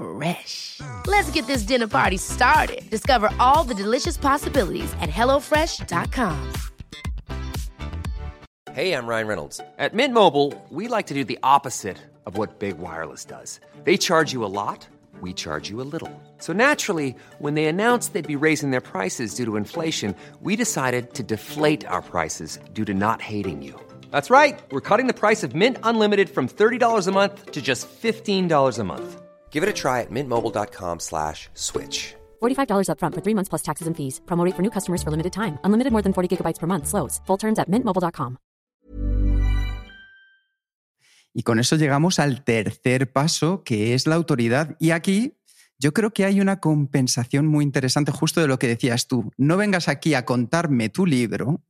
Fresh. Let's get this dinner party started. Discover all the delicious possibilities at hellofresh.com. Hey, I'm Ryan Reynolds. At Mint Mobile, we like to do the opposite of what Big Wireless does. They charge you a lot, we charge you a little. So naturally, when they announced they'd be raising their prices due to inflation, we decided to deflate our prices due to not hating you. That's right. We're cutting the price of Mint Unlimited from $30 a month to just $15 a month. Give it a try at mintmobile.com slash switch. $45 upfront for three months plus taxes and fees. Promo rate for new customers for limited time. Unlimited more than 40 gigabytes per month. Slows. Full terms at mintmobile.com. Y con eso llegamos al tercer paso, que es la autoridad. Y aquí yo creo que hay una compensación muy interesante justo de lo que decías tú. No vengas aquí a contarme tu libro,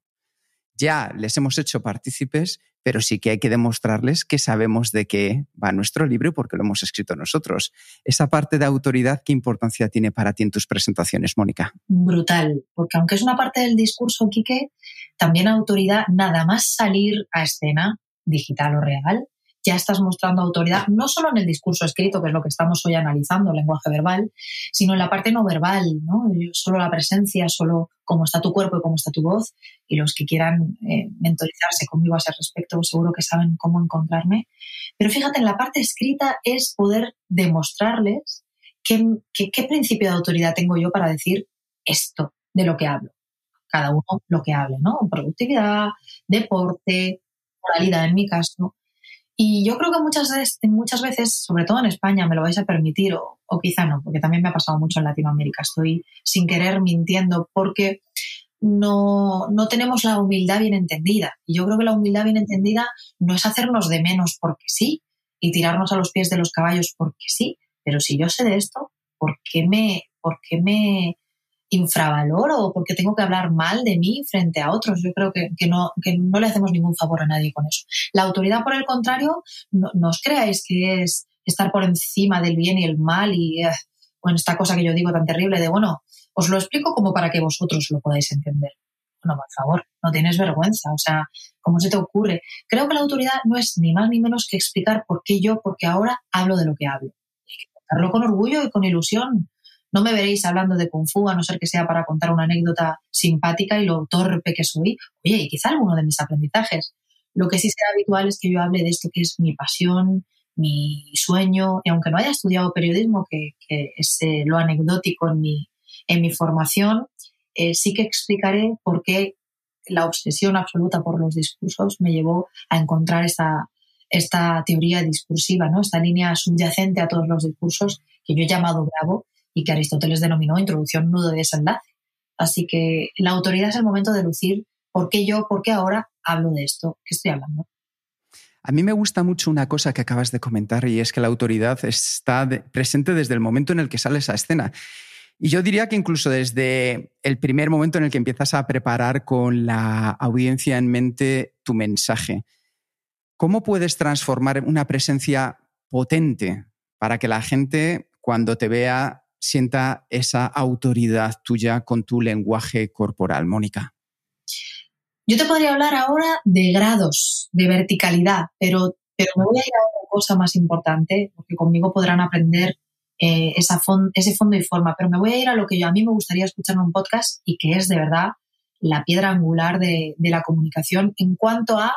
ya les hemos hecho partícipes, pero sí que hay que demostrarles que sabemos de qué va nuestro libro porque lo hemos escrito nosotros. Esa parte de autoridad, ¿qué importancia tiene para ti en tus presentaciones, Mónica? Brutal, porque aunque es una parte del discurso, Quique, también autoridad, nada más salir a escena, digital o real, ya estás mostrando autoridad, no solo en el discurso escrito, que es lo que estamos hoy analizando, lenguaje verbal, sino en la parte no verbal, ¿no? Solo la presencia, solo cómo está tu cuerpo y cómo está tu voz. Y los que quieran eh, mentorizarse conmigo a ese respecto, seguro que saben cómo encontrarme. Pero fíjate, en la parte escrita es poder demostrarles qué, qué, qué principio de autoridad tengo yo para decir esto de lo que hablo. Cada uno lo que hable, ¿no? Productividad, deporte, moralidad en mi caso. Y yo creo que muchas veces, muchas veces, sobre todo en España, me lo vais a permitir, o, o, quizá no, porque también me ha pasado mucho en Latinoamérica. Estoy sin querer mintiendo porque no, no tenemos la humildad bien entendida. Y yo creo que la humildad bien entendida no es hacernos de menos porque sí y tirarnos a los pies de los caballos porque sí. Pero si yo sé de esto, ¿por qué me, por qué me infravaloro porque tengo que hablar mal de mí frente a otros. Yo creo que, que, no, que no le hacemos ningún favor a nadie con eso. La autoridad, por el contrario, no, no os creáis que es estar por encima del bien y el mal y eh, bueno, esta cosa que yo digo tan terrible de, bueno, os lo explico como para que vosotros lo podáis entender. Bueno, por favor, no tienes vergüenza. O sea, ¿cómo se te ocurre? Creo que la autoridad no es ni más ni menos que explicar por qué yo, porque ahora hablo de lo que hablo. Hay que con orgullo y con ilusión. No me veréis hablando de Kung Fu, a no ser que sea para contar una anécdota simpática y lo torpe que soy. Oye, y quizá alguno de mis aprendizajes. Lo que sí será habitual es que yo hable de esto que es mi pasión, mi sueño, y aunque no haya estudiado periodismo, que, que es eh, lo anecdótico en mi, en mi formación, eh, sí que explicaré por qué la obsesión absoluta por los discursos me llevó a encontrar esta, esta teoría discursiva, ¿no? esta línea subyacente a todos los discursos que yo he llamado Bravo y que Aristóteles denominó introducción, nudo de desenlace. Así que la autoridad es el momento de lucir por qué yo, por qué ahora hablo de esto que estoy hablando. A mí me gusta mucho una cosa que acabas de comentar y es que la autoridad está presente desde el momento en el que sales a escena. Y yo diría que incluso desde el primer momento en el que empiezas a preparar con la audiencia en mente tu mensaje. ¿Cómo puedes transformar una presencia potente para que la gente cuando te vea sienta esa autoridad tuya con tu lenguaje corporal, Mónica? Yo te podría hablar ahora de grados, de verticalidad, pero, pero me voy a ir a otra cosa más importante, porque conmigo podrán aprender eh, ese fondo y forma, pero me voy a ir a lo que yo, a mí me gustaría escuchar en un podcast y que es de verdad la piedra angular de, la comunicación en cuanto a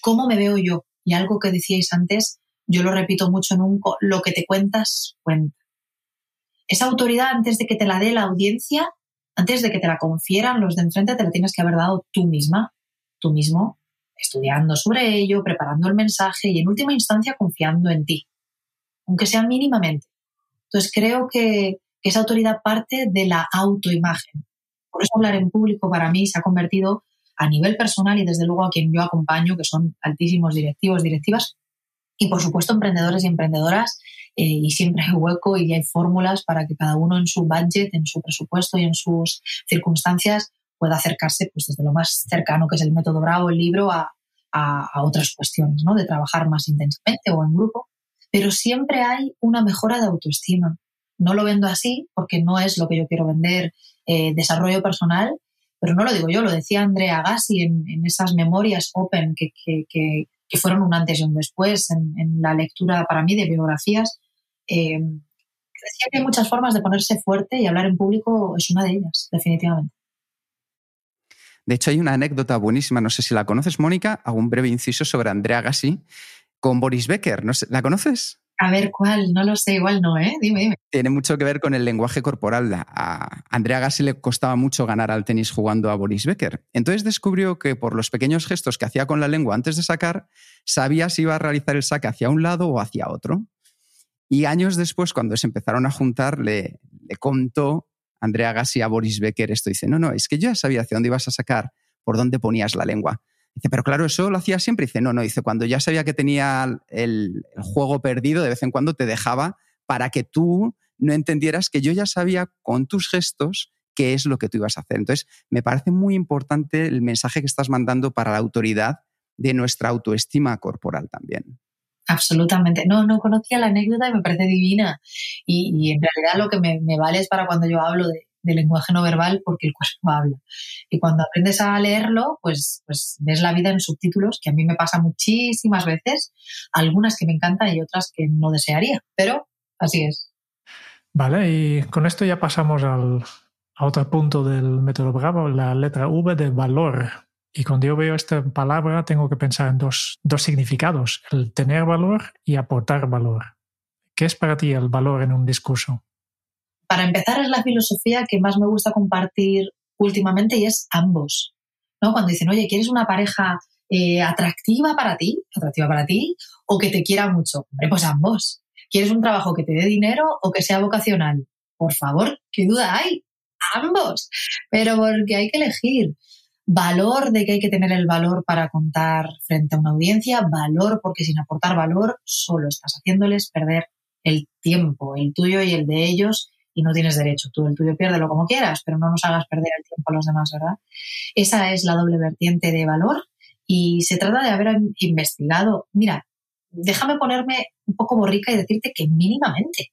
cómo me veo yo. Y algo que decíais antes, yo lo repito mucho en lo que te cuentas, cuenta. Esa autoridad, antes de que te la dé la audiencia, antes de que te la confieran los de enfrente, te la tienes que haber dado tú misma, tú mismo, estudiando sobre ello, preparando el mensaje y en última instancia confiando en ti, aunque sea mínimamente. Entonces creo que, esa autoridad parte de la autoimagen. Por eso hablar en público para mí se ha convertido a nivel personal y desde luego a quien yo acompaño, que son altísimos directivos, directivas, Y por supuesto, emprendedores y emprendedoras, eh, y siempre hay hueco y hay fórmulas para que cada uno en su budget, en su presupuesto y en sus circunstancias pueda acercarse pues, desde lo más cercano, que es el método Bravo, el libro, a, a, otras cuestiones, ¿no? De trabajar más intensamente o en grupo. Pero siempre hay una mejora de autoestima. No lo vendo así porque no es lo que yo quiero vender, eh, desarrollo personal, pero no lo digo yo, lo decía Andrea Gassi en, esas memorias open que, que, fueron un antes y un después en, la lectura para mí de biografías. Eh, que hay muchas formas de ponerse fuerte y hablar en público es una de ellas, definitivamente. De hecho, hay una anécdota buenísima, no sé si la conoces, Mónica, hago un breve inciso sobre Andrea Gassi con Boris Becker. ¿La conoces? A ver, ¿cuál? No lo sé, igual no, ¿eh? Dime, dime. Tiene mucho que ver con el lenguaje corporal. A Andrea Gassi le costaba mucho ganar al tenis jugando a Boris Becker. Entonces descubrió que por los pequeños gestos que hacía con la lengua antes de sacar, sabía si iba a realizar el saque hacia un lado o hacia otro. Y años después, cuando se empezaron a juntar, le, contó Andrea Gassi a Boris Becker esto. Dice, no, no, es que yo ya sabía hacia dónde ibas a sacar, por dónde ponías la lengua. Dice, pero claro, eso lo hacía siempre. Dice, no, no, dice, cuando ya sabía que tenía el, juego perdido, de vez en cuando te dejaba para que tú no entendieras que yo ya sabía con tus gestos qué es lo que tú ibas a hacer. Entonces, me parece muy importante el mensaje que estás mandando para la autoridad de nuestra autoestima corporal también. Absolutamente. No, no conocía la anécdota y me parece divina. Y, en realidad lo que me, me, vale es para cuando yo hablo de, de lenguaje no verbal porque el cuerpo habla. Y cuando aprendes a leerlo, pues, pues ves la vida en subtítulos, que a mí me pasa muchísimas veces, algunas que me encantan y otras que no desearía, pero así es. Vale, y con esto ya pasamos al, a otro punto del método Bravo, la letra V de valor. Y cuando yo veo esta palabra tengo que pensar en dos, dos significados, el tener valor y aportar valor. ¿Qué es para ti el valor en un discurso? Para empezar, es la filosofía que más me gusta compartir últimamente y es ambos. ¿no? Cuando dicen, oye, ¿quieres una pareja eh, atractiva para ti? ¿Atractiva para ti? ¿O que te quiera mucho? Hombre, pues ambos. ¿Quieres un trabajo que te dé dinero o que sea vocacional? Por favor, ¿qué duda hay? Ambos. Pero porque hay que elegir. Valor de que hay que tener el valor para contar frente a una audiencia, valor porque sin aportar valor solo estás haciéndoles perder el tiempo, el tuyo y el de ellos, y no tienes derecho. Tú el tuyo piérdelo como quieras, pero no nos hagas perder el tiempo a los demás, ¿verdad? Esa es la doble vertiente de valor y se trata de haber investigado. Mira, déjame ponerme un poco borrica y decirte que mínimamente.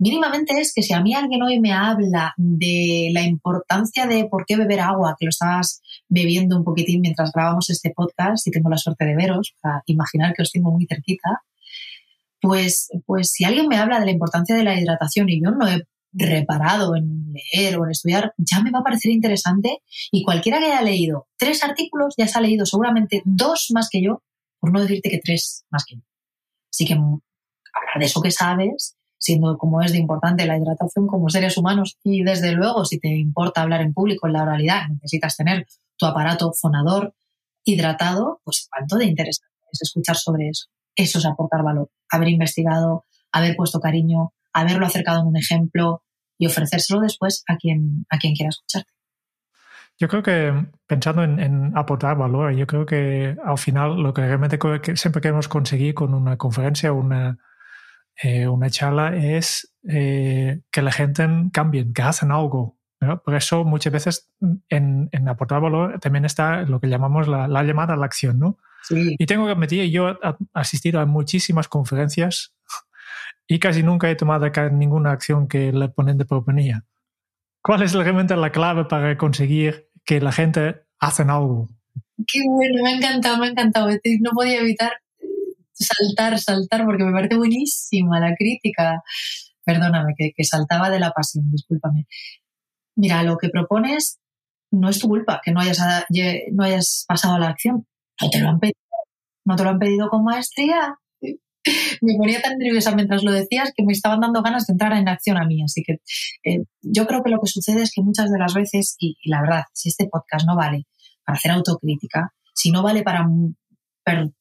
Mínimamente es que si a mí alguien hoy me habla de la importancia de por qué beber agua, que lo estabas bebiendo un poquitín mientras grabamos este podcast y tengo la suerte de veros, para imaginar que os tengo muy cerquita, pues, pues si alguien me habla de la importancia de la hidratación y yo no he reparado en leer o en estudiar, ya me va a parecer interesante y cualquiera que haya leído tres artículos ya se ha leído seguramente dos más que yo, por no decirte que tres más que yo. Así que hablar de eso que sabes, siendo como es de importante la hidratación como seres humanos y desde luego si te importa hablar en público en la oralidad, necesitas tener tu aparato fonador hidratado, pues cuánto de interesante es escuchar sobre eso. Eso es aportar valor, haber investigado, haber puesto cariño, haberlo acercado en un ejemplo y ofrecérselo después a quien, a quien quiera escucharte. Yo creo que pensando en, aportar valor, yo creo que al final lo que realmente siempre queremos conseguir con una conferencia una, eh, una charla es eh, que la gente cambie, que hacen algo. Por eso muchas veces en, aportar valor también está lo que llamamos la, llamada a la acción. ¿no? Y tengo que admitir, yo he asistido a muchísimas conferencias y casi nunca he tomado ninguna acción que el ponente proponía. ¿Cuál es realmente la clave para conseguir que la gente haga algo? Qué bueno, me ha encantado, me ha encantado. No podía evitar saltar, saltar, porque me parece buenísima la crítica. Perdóname, que, que saltaba de la pasión, discúlpame. Mira, lo que propones no es tu culpa que no hayas, no hayas pasado a la acción. No te lo han pedido. No te lo han pedido con maestría (laughs) me ponía tan nerviosa mientras lo decías que me estaban dando ganas de entrar en acción a mí. Así que eh, yo creo que lo que sucede es que muchas de las veces, y, la verdad, si este podcast no vale para hacer autocrítica, si no vale para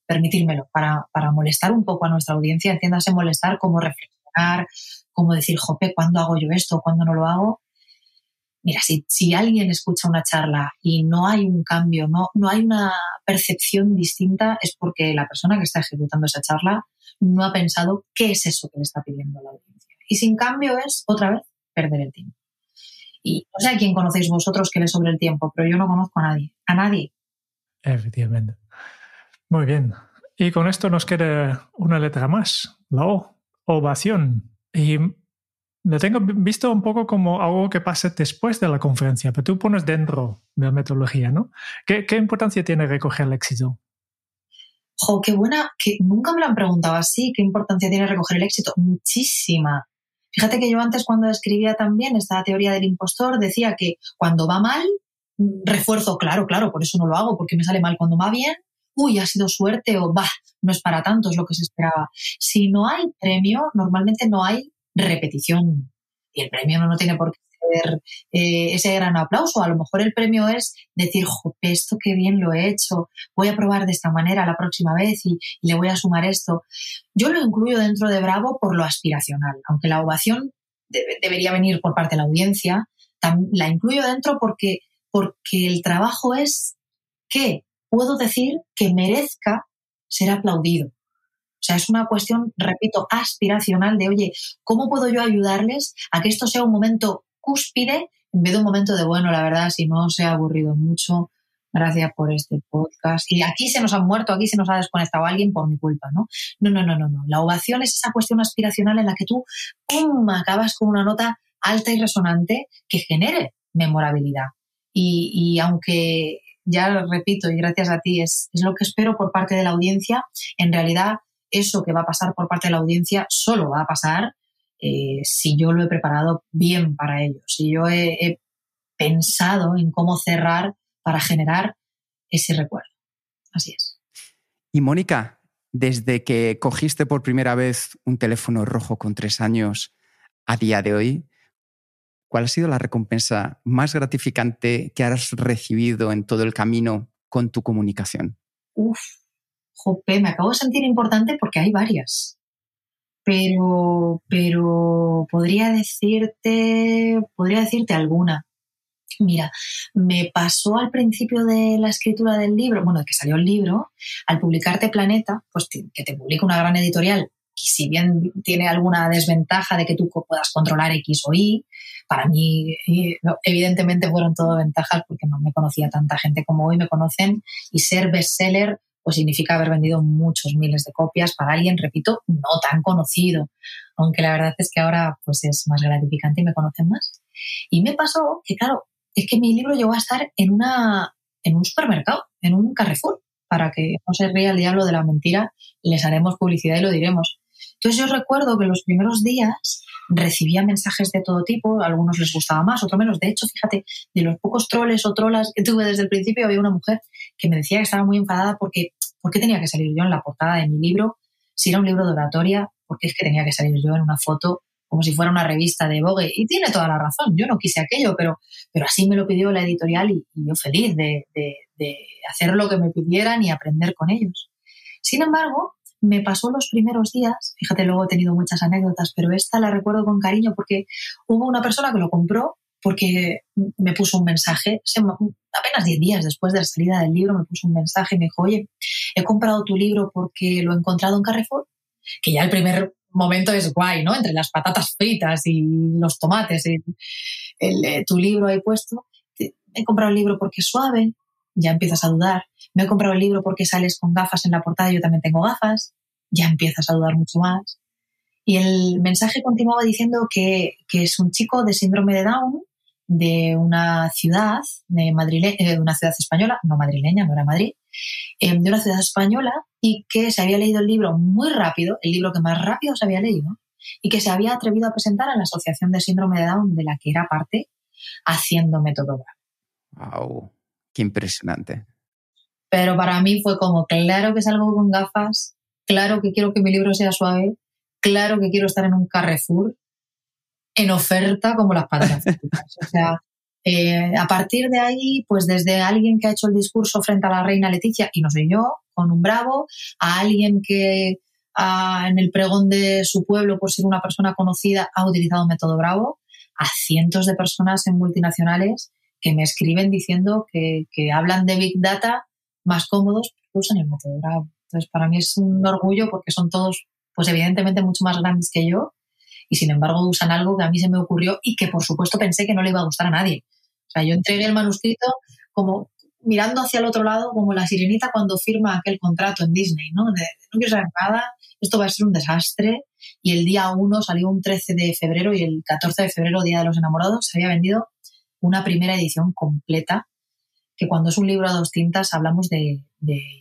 permitírmelo, para, para, molestar un poco a nuestra audiencia, entiéndase molestar como reflexionar, como decir, jope, ¿cuándo hago yo esto? ¿Cuándo no lo hago? Mira, si, alguien escucha una charla y no hay un cambio, no, no hay una percepción distinta, es porque la persona que está ejecutando esa charla no ha pensado qué es eso que le está pidiendo la audiencia. Y sin cambio es, otra vez, perder el tiempo. Y no sé a quién conocéis vosotros que le sobre el tiempo, pero yo no conozco a nadie. A nadie. Efectivamente. Muy bien. Y con esto nos queda una letra más, la O, ovación. Y lo tengo visto un poco como algo que pasa después de la conferencia, pero tú pones dentro de la metodología, ¿no? ¿Qué, qué importancia tiene recoger el éxito? Jo, qué buena, que nunca me lo han preguntado así, qué importancia tiene recoger el éxito. Muchísima. Fíjate que yo antes cuando escribía también esta teoría del impostor decía que cuando va mal, mm, refuerzo, claro, claro, por eso no lo hago, porque me sale mal cuando va bien, uy, ha sido suerte o bah, no es para tanto, es lo que se esperaba. Si no hay premio, normalmente no hay repetición. Y el premio no, tiene por qué ser eh, ese gran aplauso. A lo mejor el premio es decir, jope, esto qué bien lo he hecho, voy a probar de esta manera la próxima vez y, le voy a sumar esto. Yo lo incluyo dentro de Bravo por lo aspiracional, aunque la ovación debería venir por parte de la audiencia, la incluyo dentro porque, porque el trabajo es que puedo decir que merezca ser aplaudido. O sea, es una cuestión, repito, aspiracional de, oye, ¿cómo puedo yo ayudarles a que esto sea un momento cúspide en vez de un momento de, bueno, la verdad, si no se ha aburrido mucho, gracias por este podcast. Y aquí se nos ha muerto, aquí se nos ha desconectado alguien por mi culpa, ¿no? No, no, no, no, no. La ovación es esa cuestión aspiracional en la que tú, ¡pum!, acabas con una nota alta y resonante que genere memorabilidad. Y, y aunque, ya repito, y gracias a ti, es, es lo que espero por parte de la audiencia, en realidad eso que va a pasar por parte de la audiencia solo va a pasar eh, si yo lo he preparado bien para ello, si yo he, pensado en cómo cerrar para generar ese recuerdo. Así es. Y Mónica, desde que cogiste por primera vez un teléfono rojo con tres años a día de hoy, ¿cuál ha sido la recompensa más gratificante que has recibido en todo el camino con tu comunicación? Uf, jope, me acabo de sentir importante porque hay varias pero, pero podría decirte, podría decirte alguna. Mira, me pasó al principio de la escritura del libro, bueno, de que salió el libro, al publicarte Planeta, pues que te publica una gran editorial, que si bien tiene alguna desventaja de que tú puedas controlar X o Y, para mí evidentemente fueron todo ventajas porque no me conocía tanta gente como hoy me conocen y ser bestseller pues significa haber vendido muchos miles de copias para alguien, repito, no tan conocido, aunque la verdad es que ahora pues es más gratificante y me conocen más. Y me pasó que, claro, es que mi libro llegó a estar en, una, en un supermercado, en un Carrefour, para que no se ría el diablo de la mentira, les haremos publicidad y lo diremos. Entonces yo recuerdo que los primeros días recibía mensajes de todo tipo, a algunos les gustaba más, otros menos. De hecho, fíjate, de los pocos troles o trolas que tuve desde el principio, había una mujer que me decía que estaba muy enfadada porque ¿por qué tenía que salir yo en la portada de mi libro? Si era un libro de oratoria, ¿por qué es que tenía que salir yo en una foto como si fuera una revista de Vogue? Y tiene toda la razón, yo no quise aquello, pero, pero así me lo pidió la editorial y, yo feliz de, de hacer lo que me pidieran y aprender con ellos. Sin embargo, me pasó los primeros días, fíjate, luego he tenido muchas anécdotas, pero esta la recuerdo con cariño porque hubo una persona que lo compró porque me puso un mensaje, apenas 10 días después de la salida del libro, me puso un mensaje y me dijo, oye, he comprado tu libro porque lo he encontrado en Carrefour, que ya el primer momento es guay, ¿no? Entre las patatas fritas y los tomates, y eh, tu libro ahí puesto. He comprado el libro porque es suave, ya empiezas a dudar. Me he comprado el libro porque sales con gafas en la portada, yo también tengo gafas, ya empiezas a dudar mucho más. Y el mensaje continuaba diciendo que, que es un chico de síndrome de Down de una ciudad de, Madrile eh, una ciudad española, no madrileña, no era Madrid, eh, de una ciudad española y que se había leído el libro muy rápido, el libro que más rápido se había leído, y que se había atrevido a presentar a la Asociación de Síndrome de Down de la que era parte, haciendo método ¡Wow! ¡Qué impresionante! Pero para mí fue como, claro que salgo con gafas, claro que quiero que mi libro sea suave, claro que quiero estar en un Carrefour, en oferta como las patatas O sea, eh, a partir de ahí, pues desde alguien que ha hecho el discurso frente a la reina Leticia, y no soy yo, con un bravo, a alguien que en el pregón de su pueblo, por ser una persona conocida, ha utilizado un método bravo, a cientos de personas en multinacionales que me escriben diciendo que, que hablan de Big Data más cómodos porque usan el método Bravo. Entonces, para mí es un orgullo porque son todos, pues evidentemente, mucho más grandes que yo y sin embargo usan algo que a mí se me ocurrió y que por supuesto pensé que no le iba a gustar a nadie. O sea, yo entregué el manuscrito como mirando hacia el otro lado, como la sirenita cuando firma aquel contrato en Disney, ¿no? De, no quiero saber nada, esto va a ser un desastre. Y el día 1 salió un 13 de febrero y el 14 de febrero, Día de los Enamorados, se había vendido una primera edición completa, que cuando es un libro a dos tintas hablamos de,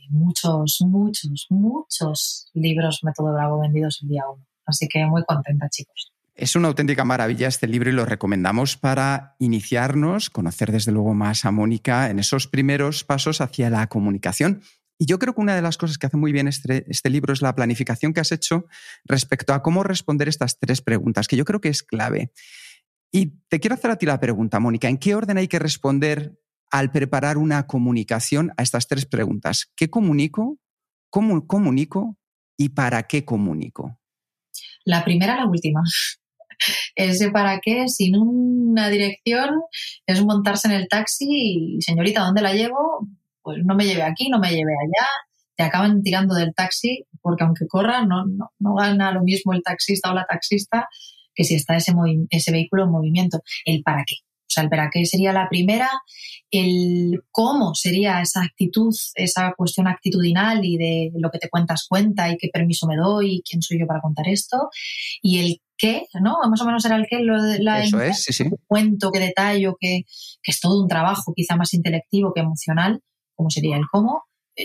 muchos, muchos, muchos libros Método Bravo vendidos el día 1. Así que muy contenta, chicos. Es una auténtica maravilla este libro y lo recomendamos para iniciarnos, conocer desde luego más a Mónica en esos primeros pasos hacia la comunicación. Y yo creo que una de las cosas que hace muy bien este, este, libro es la planificación que has hecho respecto a cómo responder estas tres preguntas, que yo creo que es clave. Y te quiero hacer a ti la pregunta, Mónica, ¿en qué orden hay que responder al preparar una comunicación a estas tres preguntas? ¿Qué comunico? ¿Cómo comunico? ¿Y para qué comunico? La primera, la última. Ese para qué, sin una dirección, es montarse en el taxi y, señorita, ¿dónde la llevo? Pues no me lleve aquí, no me lleve allá. Te acaban tirando del taxi porque aunque corra, no, no, gana lo mismo el taxista o la taxista que si está ese, ese vehículo en movimiento. El para qué. O sea, el para qué sería la primera, el cómo sería esa actitud, esa cuestión actitudinal y de lo que te cuentas cuenta y qué permiso me doy y quién soy yo para contar esto, y el qué, ¿no? Más o menos era el qué, lo de la Eso es, sí, sí. cuento, qué detallo, que, que, es todo un trabajo quizá más intelectivo que emocional, como sería el cómo.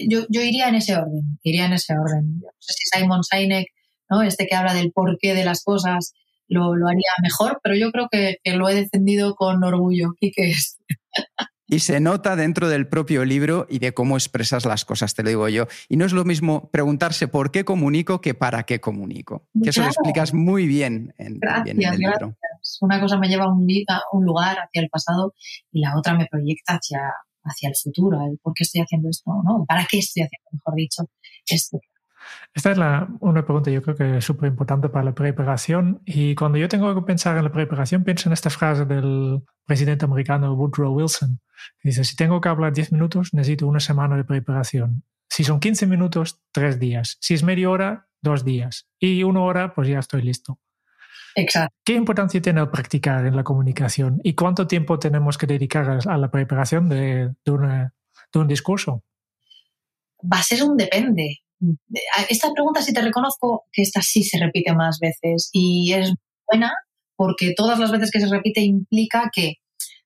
Yo, yo iría en ese orden, iría en ese orden. No sé si Simon Sinek, ¿no? Este que habla del porqué de las cosas, lo, lo haría mejor, pero yo creo que, que, lo he defendido con orgullo. ¿Y qué es? Y se nota dentro del propio libro y de cómo expresas las cosas, te lo digo yo. Y no es lo mismo preguntarse por qué comunico que para qué comunico. Que eso lo explicas muy bien en, gracias, en el libro. Gracias. Una cosa me lleva a un, a un, lugar, hacia el pasado, y la otra me proyecta hacia, hacia el futuro, el por qué estoy haciendo esto, ¿no? ¿Para qué estoy haciendo, mejor dicho, esto? Esta es la, una pregunta yo creo que es súper importante para la preparación y cuando yo tengo que pensar en la preparación pienso en esta frase del presidente americano Woodrow Wilson. Que dice, si tengo que hablar 10 minutos, necesito una semana de preparación. Si son 15 minutos, 3 días. Si es media hora, 2 días. Y una hora, pues ya estoy listo. Exacto. ¿Qué importancia tiene el practicar en la comunicación? ¿Y cuánto tiempo tenemos que dedicar a la preparación de, de, una, de un discurso? Va a ser un depende. Esta pregunta sí te reconozco que esta sí se repite más veces y es buena porque todas las veces que se repite implica que,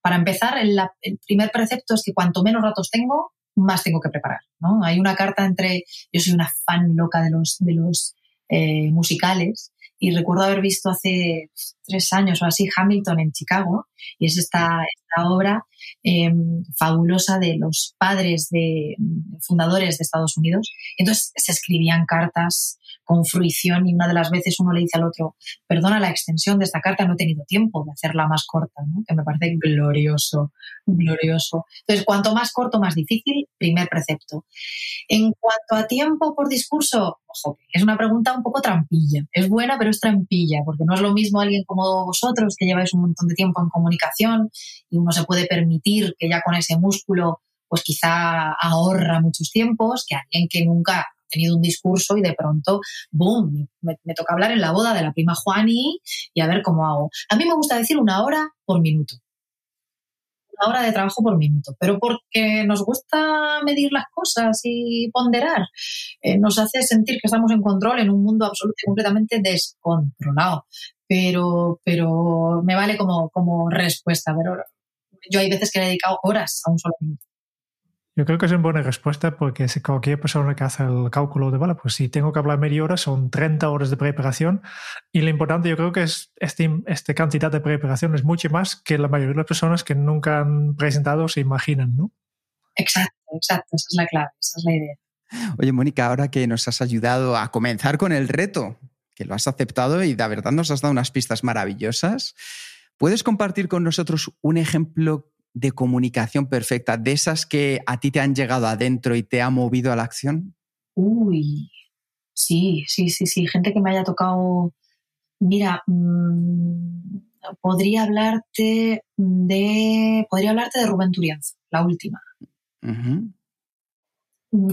para empezar, el, el primer precepto es que cuanto menos ratos tengo, más tengo que preparar. ¿no? Hay una carta entre, yo soy una fan loca de los, de los eh, musicales y recuerdo haber visto hace tres años o así Hamilton en Chicago y es esta, esta obra eh, fabulosa de los padres de fundadores de Estados Unidos. Entonces se escribían cartas con fruición y una de las veces uno le dice al otro, perdona la extensión de esta carta, no he tenido tiempo de hacerla más corta, ¿no? que me parece glorioso, glorioso. Entonces, cuanto más corto, más difícil, primer precepto. En cuanto a tiempo por discurso, ojo, es una pregunta un poco trampilla. Es buena, pero es trampilla, porque no es lo mismo alguien como vosotros que lleváis un montón de tiempo en comunicación y uno se puede permitir que ya con ese músculo pues quizá ahorra muchos tiempos que alguien que nunca tenido un discurso y de pronto, ¡boom!, me, toca hablar en la boda de la prima Juani y a ver cómo hago. A mí me gusta decir una hora por minuto. Una hora de trabajo por minuto, pero porque nos gusta medir las cosas y ponderar, eh, nos hace sentir que estamos en control en un mundo absolutamente completamente descontrolado. Pero, pero me vale como, como respuesta. Pero yo hay veces que he dedicado horas a un solo minuto. Yo creo que es una buena respuesta porque si cualquier persona que hace el cálculo de, vale, pues si tengo que hablar media hora son 30 horas de preparación y lo importante yo creo que es este, esta cantidad de preparación es mucho más que la mayoría de las personas que nunca han presentado se imaginan, ¿no? Exacto, exacto, esa es la clave, esa es la idea. Oye, Mónica, ahora que nos has ayudado a comenzar con el reto, que lo has aceptado y de verdad nos has dado unas pistas maravillosas, ¿puedes compartir con nosotros un ejemplo de comunicación perfecta, de esas que a ti te han llegado adentro y te ha movido a la acción? Uy, sí, sí, sí, sí, gente que me haya tocado. Mira, mmm, podría hablarte de podría hablarte de Rubén Turienzo, la última.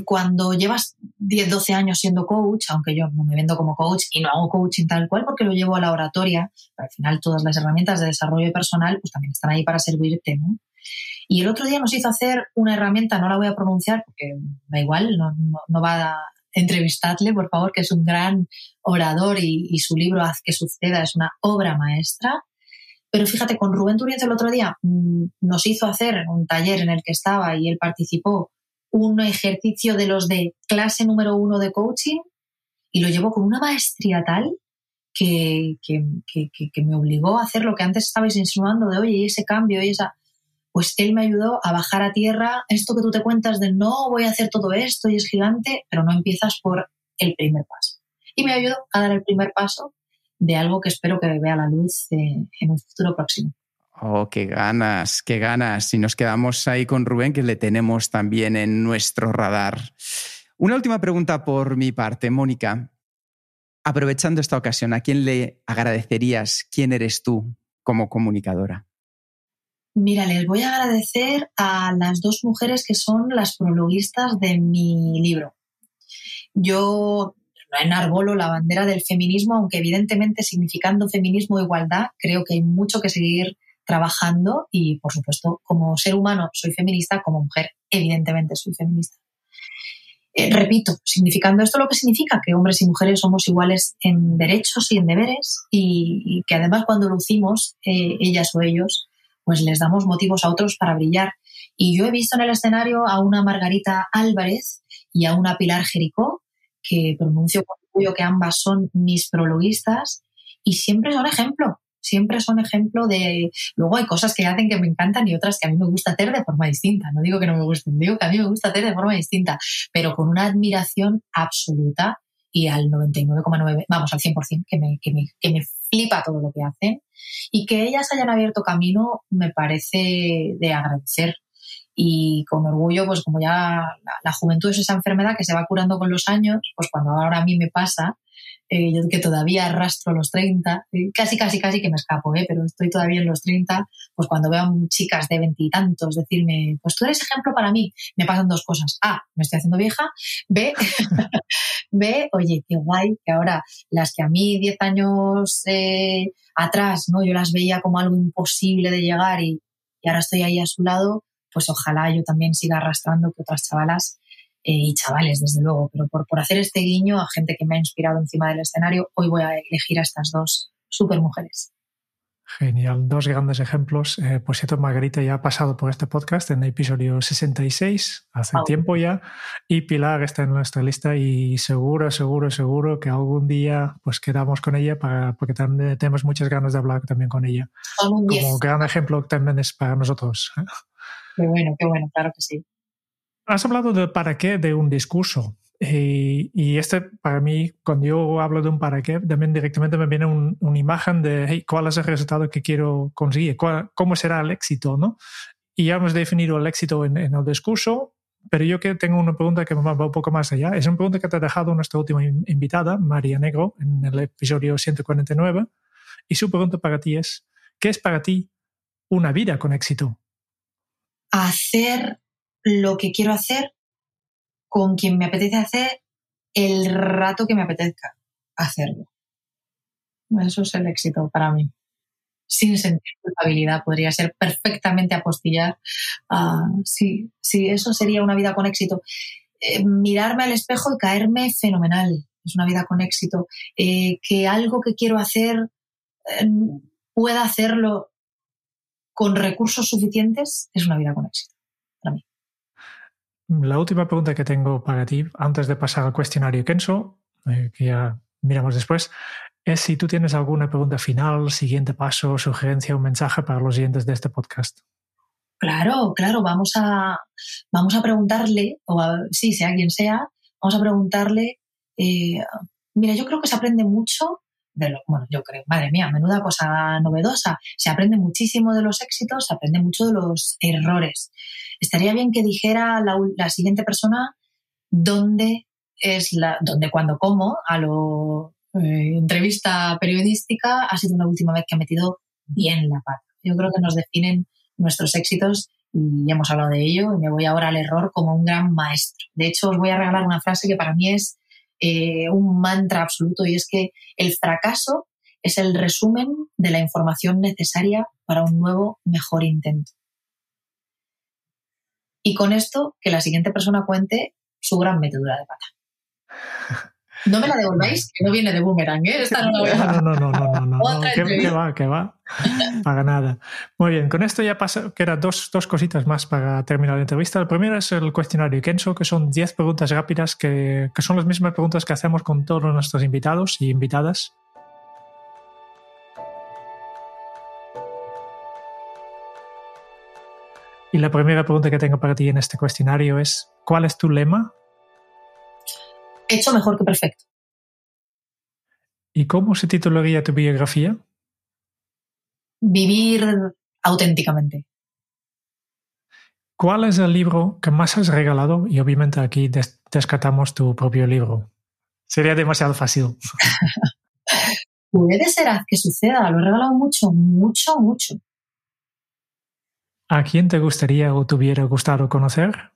Cuando llevas 10, 12 años siendo coach, aunque yo no me vendo como coach y no hago coaching tal cual porque lo llevo a la oratoria, pero al final todas las herramientas de desarrollo personal pues también están ahí para servirte, ¿no? Y el otro día nos hizo hacer una herramienta, no la voy a pronunciar porque da igual, no, no, va a entrevistarle, por favor, que es un gran orador y, su libro Haz que suceda es una obra maestra. Pero fíjate, con Rubén Turienzo el otro día mm, nos hizo hacer un taller en el que estaba y él participó un ejercicio de los de clase número uno de coaching y lo llevó con una maestría tal que, que, que, que me obligó a hacer lo que antes estabais insinuando de, oye, y ese cambio y esa pues él me ayudó a bajar a tierra esto que tú te cuentas de no voy a hacer todo esto y es gigante, pero no empiezas por el primer paso. Y me ayudó a dar el primer paso de algo que espero que vea la luz en un futuro próximo. Oh, qué ganas, qué ganas. Y nos quedamos ahí con Rubén, que le tenemos también en nuestro radar. Una última pregunta por mi parte, Mónica. Aprovechando esta ocasión, ¿a quién le agradecerías quién eres tú como comunicadora? Mira, les voy a agradecer a las dos mujeres que son las prologuistas de mi libro. Yo no enarbolo la bandera del feminismo, aunque evidentemente significando feminismo e igualdad, creo que hay mucho que seguir trabajando y, por supuesto, como ser humano soy feminista, como mujer evidentemente soy feminista. Eh, repito, significando esto lo que significa que hombres y mujeres somos iguales en derechos y en deberes y, que además cuando lucimos, eh, ellas o ellos, pues les damos motivos a otros para brillar. Y yo he visto en el escenario a una Margarita Álvarez y a una Pilar Jericó, que pronuncio con orgullo que ambas son mis prologuistas, y siempre son ejemplo, siempre son ejemplo de... Luego hay cosas que hacen que me encantan y otras que a mí me gusta hacer de forma distinta. No digo que no me gusten, digo que a mí me gusta hacer de forma distinta, pero con una admiración absoluta y al 99,9, vamos, al 100%, que que, me, que me flipa todo lo que hacen. Y que ellas hayan abierto camino me parece de agradecer. Y con orgullo, pues como ya la, juventud es esa enfermedad que se va curando con los años, pues cuando ahora a mí me pasa, eh, yo que todavía arrastro los 30, eh, casi, casi, casi que me escapo, eh, pero estoy todavía en los 30, pues cuando veo a chicas de veintitantos decirme, pues tú eres ejemplo para mí, me pasan dos cosas. A, me estoy haciendo vieja. B, (laughs) B, oye, qué guay, que ahora las que a mí 10 años atrás, ¿no? Yo las veía como algo imposible de llegar y, y ahora estoy ahí a su lado, pues ojalá yo también siga arrastrando que otras chavalas eh, y chavales, desde luego, pero por, por hacer este guiño a gente que me ha inspirado encima del escenario, hoy voy a elegir a estas dos super mujeres. Genial, dos grandes ejemplos. Eh, por cierto, Margarita ya ha pasado por este podcast en el episodio 66, hace tiempo ya, y Pilar está en nuestra lista y seguro, seguro, seguro que algún día pues quedamos con ella para, porque también tenemos muchas ganas de hablar también con ella. Como gran ejemplo también es para nosotros. ¿eh? Qué bueno, qué bueno, claro que sí. Has hablado de para qué de un discurso. Eh, y este, para mí, cuando yo hablo de un para qué, también directamente me viene una imagen de cuál es el resultado que quiero conseguir, cómo será el éxito, ¿no? Y ya hemos definido el éxito en, el discurso, pero yo que tengo una pregunta que va un poco más allá. Es una pregunta que te ha dejado nuestra última invitada, María Negro, en el episodio 149. Y su pregunta para ti es, ¿qué es para ti una vida con éxito? Hacer lo que quiero hacer con quien me apetece hacer el rato que me apetezca hacerlo. Eso es el éxito para mí. Sin sentir culpabilidad, podría ser perfectamente apostillar. Uh, sí, sí, eso sería una vida con éxito. Eh, mirarme al espejo y caerme fenomenal. Es una vida con éxito. Eh, que algo que quiero hacer eh, pueda hacerlo con recursos suficientes es una vida con éxito. La última pregunta que tengo para ti, antes de pasar al cuestionario Kenso, eh, que ya miramos después, es si tú tienes alguna pregunta final, siguiente paso, sugerencia o mensaje para los oyentes de este podcast. Claro, claro, vamos a, vamos a preguntarle, o sí, sea quien sea, vamos a preguntarle, eh, mira, yo creo que se aprende mucho de lo, bueno, yo creo, madre mía, menuda cosa novedosa, se aprende muchísimo de los éxitos, se aprende mucho de los errores estaría bien que dijera la, siguiente persona dónde es la, dónde, cuando, cómo, a lo eh, entrevista periodística, ha sido la última vez que ha metido bien la pata. Yo creo que nos definen nuestros éxitos y hemos hablado de ello y me voy ahora al error como un gran maestro. De hecho, os voy a regalar una frase que para mí es eh, un mantra absoluto y es que el fracaso es el resumen de la información necesaria para un nuevo, mejor intento. Y con esto, que la siguiente persona cuente su gran metedura de pata. No me la devolváis, que no viene de boomerang, ¿eh? Esta no la No, no, no, no, no, no, que, va, que va. Para nada. Muy bien, con esto ya pasa, que eran dos, dos cositas más para terminar la entrevista. El primero es el cuestionario Kenso, que son 10 preguntas rápidas, que, que son las mismas preguntas que hacemos con todos nuestros invitados y invitadas. Y la primera pregunta que tengo para ti en este cuestionario es, ¿cuál es tu lema hecho mejor que perfecto. ¿Y cómo se titularía tu biografía? Vivir auténticamente. ¿Cuál es el libro que más has regalado? Y obviamente aquí descartamos tu propio libro. Sería demasiado fácil. (laughs) Puede ser que suceda, lo he regalado mucho, mucho, mucho. ¿A quién te gustaría o te hubiera gustado conocer?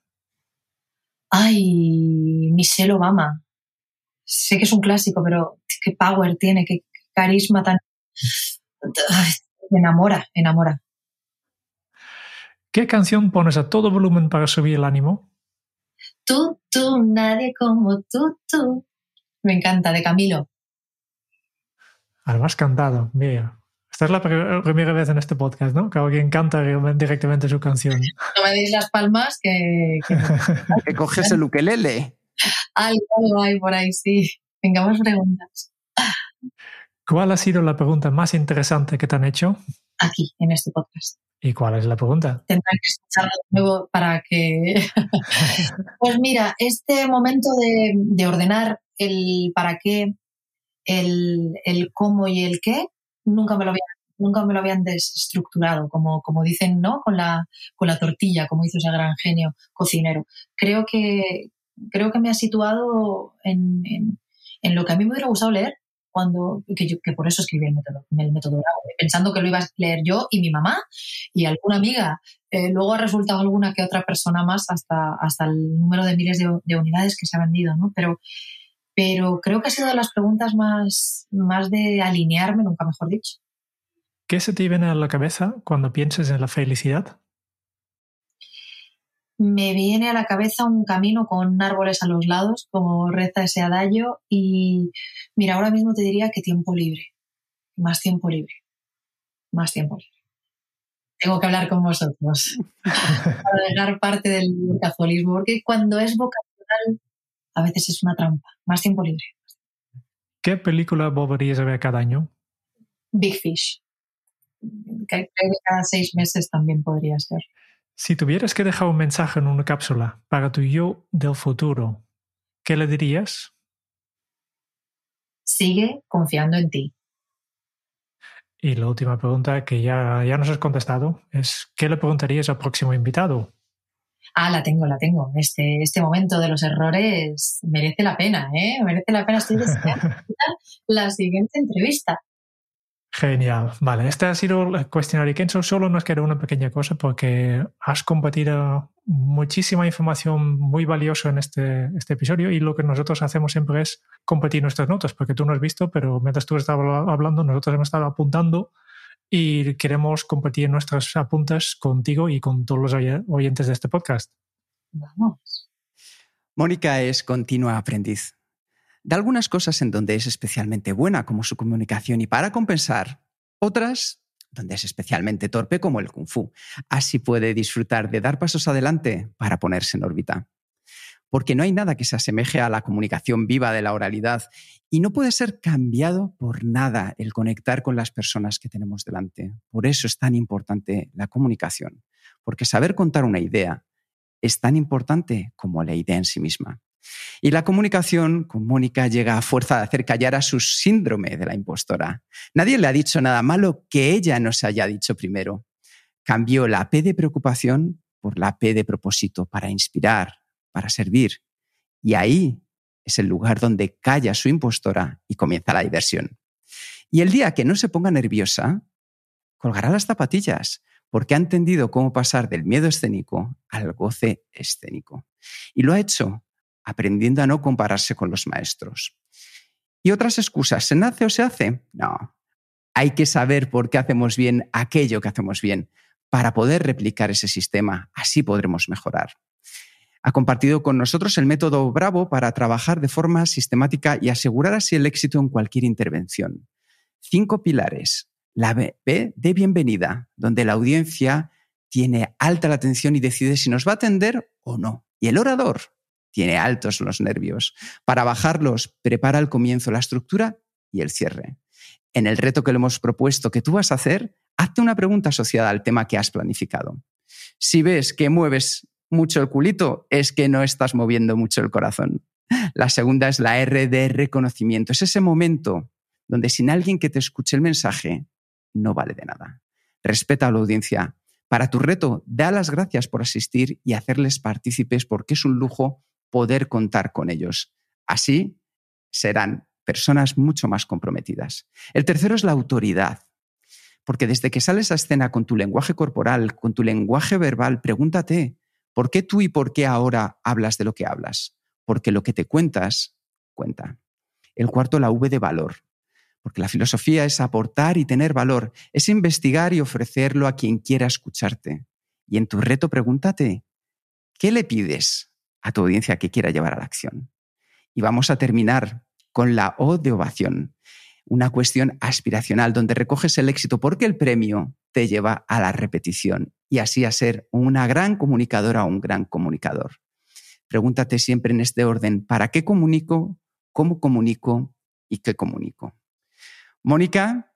Ay, Michelle Obama sé que es un clásico, pero qué power tiene, qué carisma tan... me enamora, enamora. ¿Qué canción pones a todo volumen para subir el ánimo? Tú, tú, nadie como tú, tú. Me encanta, de Camilo. Además cantado, mira. Esta es la primera vez en este podcast, ¿no? Que alguien canta directamente su canción. No me deis las palmas que... Que, (laughs) coges el ukelele. Algo hay por ahí, sí. Tengamos preguntas. ¿Cuál ha sido la pregunta más interesante que te han hecho? Aquí, en este podcast. ¿Y cuál es la pregunta? Tendrán que escucharlo de nuevo para que... (laughs) pues mira, este momento de, ordenar el para qué, el, el, cómo y el qué, nunca me lo habían, nunca me lo habían desestructurado, como, como dicen, ¿no? Con la, con la tortilla, como hizo ese gran genio cocinero. Creo que, creo que me ha situado en, en, lo que a mí me hubiera gustado leer cuando, que, que por eso escribí el método, el método pensando que lo iba a leer yo y mi mamá y alguna amiga. Eh, luego ha resultado alguna que otra persona más hasta, hasta el número de miles de, unidades que se ha vendido, ¿no? Pero, pero creo que ha sido de las preguntas más, más de alinearme, nunca mejor dicho. ¿Qué se te viene a la cabeza cuando piensas en la felicidad? me viene a la cabeza un camino con árboles a los lados, como reza ese adagio, y mira, ahora mismo te diría que tiempo libre, más tiempo libre, más tiempo libre. Tengo que hablar con vosotros (laughs) para dejar parte del cazuelismo, porque cuando es vocacional a veces es una trampa, más tiempo libre. ¿Qué película volverías a ver cada año? Big Fish. Que cada seis meses también podría ser. Si tuvieras que dejar un mensaje en una cápsula para tu yo del futuro, ¿qué le dirías? Sigue confiando en ti. Y la última pregunta que ya, ya nos has contestado es, ¿qué le preguntarías al próximo invitado? Ah, la tengo, la tengo. Este, este momento de los errores merece la pena, ¿eh? Merece la pena. Estoy deseando la siguiente entrevista. Genial. Vale, este ha sido el cuestionario Kenzo. Solo nos queda una pequeña cosa porque has compartido muchísima información muy valiosa en este, este episodio y lo que nosotros hacemos siempre es compartir nuestras notas porque tú no has visto, pero mientras tú estabas hablando, nosotros hemos estado apuntando y queremos compartir nuestras apuntes contigo y con todos los oyentes de este podcast. Vamos. Mónica es continua aprendiz de algunas cosas en donde es especialmente buena, como su comunicación, y para compensar, otras donde es especialmente torpe, como el kung fu. Así puede disfrutar de dar pasos adelante para ponerse en órbita. Porque no hay nada que se asemeje a la comunicación viva de la oralidad y no puede ser cambiado por nada el conectar con las personas que tenemos delante. Por eso es tan importante la comunicación, porque saber contar una idea es tan importante como la idea en sí misma. Y la comunicación con Mónica llega a fuerza de hacer callar a su síndrome de la impostora. Nadie le ha dicho nada malo que ella nos haya dicho primero. Cambió la P de preocupación por la P de propósito para inspirar, para servir. Y ahí es el lugar donde calla su impostora y comienza la diversión. Y el día que no se ponga nerviosa, colgará las zapatillas porque ha entendido cómo pasar del miedo escénico al goce escénico. Y lo ha hecho aprendiendo a no compararse con los maestros. ¿Y otras excusas? ¿Se nace o se hace? No. Hay que saber por qué hacemos bien aquello que hacemos bien para poder replicar ese sistema. Así podremos mejorar. Ha compartido con nosotros el método Bravo para trabajar de forma sistemática y asegurar así el éxito en cualquier intervención. Cinco pilares. La B de bienvenida, donde la audiencia tiene alta la atención y decide si nos va a atender o no. Y el orador tiene altos los nervios. Para bajarlos, prepara al comienzo la estructura y el cierre. En el reto que le hemos propuesto que tú vas a hacer, hazte una pregunta asociada al tema que has planificado. Si ves que mueves mucho el culito, es que no estás moviendo mucho el corazón. La segunda es la R de reconocimiento. Es ese momento donde sin alguien que te escuche el mensaje no vale de nada. Respeta a la audiencia. Para tu reto, da las gracias por asistir y hacerles partícipes porque es un lujo poder contar con ellos. Así serán personas mucho más comprometidas. El tercero es la autoridad. Porque desde que sales a escena con tu lenguaje corporal, con tu lenguaje verbal, pregúntate, ¿Por qué tú y por qué ahora hablas de lo que hablas? Porque lo que te cuentas cuenta. El cuarto, la V de valor. Porque la filosofía es aportar y tener valor, es investigar y ofrecerlo a quien quiera escucharte. Y en tu reto pregúntate, ¿qué le pides a tu audiencia que quiera llevar a la acción? Y vamos a terminar con la O de ovación, una cuestión aspiracional donde recoges el éxito porque el premio te lleva a la repetición y así a ser una gran comunicadora o un gran comunicador. Pregúntate siempre en este orden, ¿para qué comunico? ¿Cómo comunico? ¿Y qué comunico? Mónica,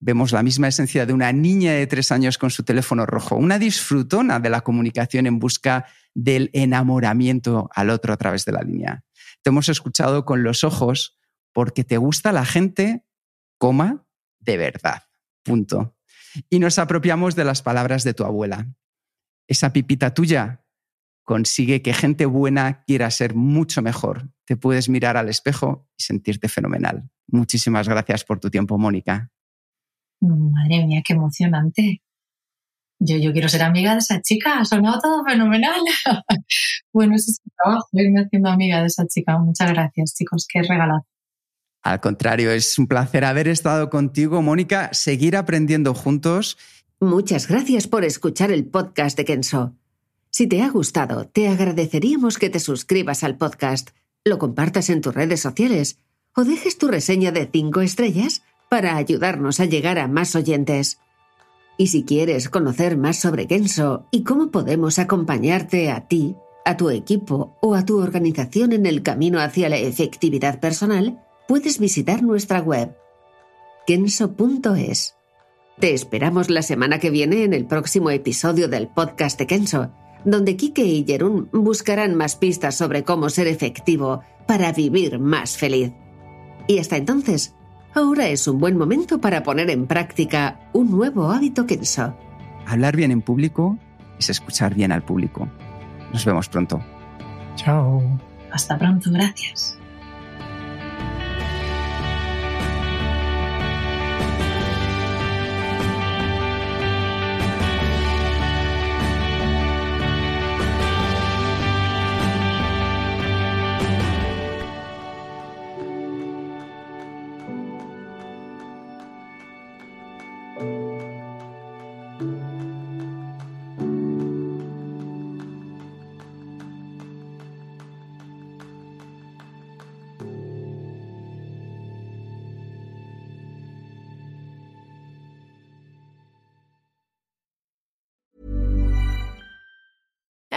vemos la misma esencia de una niña de tres años con su teléfono rojo, una disfrutona de la comunicación en busca del enamoramiento al otro a través de la línea. Te hemos escuchado con los ojos porque te gusta la gente, coma, de verdad. Punto y nos apropiamos de las palabras de tu abuela. Esa pipita tuya consigue que gente buena quiera ser mucho mejor. Te puedes mirar al espejo y sentirte fenomenal. Muchísimas gracias por tu tiempo, Mónica. Madre mía, qué emocionante. Yo, yo quiero ser amiga de esa chica, ha sonado todo fenomenal. (laughs) bueno, ese es el trabajo, irme haciendo amiga de esa chica. Muchas gracias, chicos, qué regalazo. Al contrario, es un placer haber estado contigo, Mónica, seguir aprendiendo juntos. Muchas gracias por escuchar el podcast de Kenso. Si te ha gustado, te agradeceríamos que te suscribas al podcast, lo compartas en tus redes sociales o dejes tu reseña de 5 estrellas para ayudarnos a llegar a más oyentes. Y si quieres conocer más sobre Kenso y cómo podemos acompañarte a ti, a tu equipo o a tu organización en el camino hacia la efectividad personal, puedes visitar nuestra web kenso.es. Te esperamos la semana que viene en el próximo episodio del podcast de Kenso, donde Kike y Jerún buscarán más pistas sobre cómo ser efectivo para vivir más feliz. Y hasta entonces, ahora es un buen momento para poner en práctica un nuevo hábito Kenso. Hablar bien en público es escuchar bien al público. Nos vemos pronto. Chao. Hasta pronto, gracias.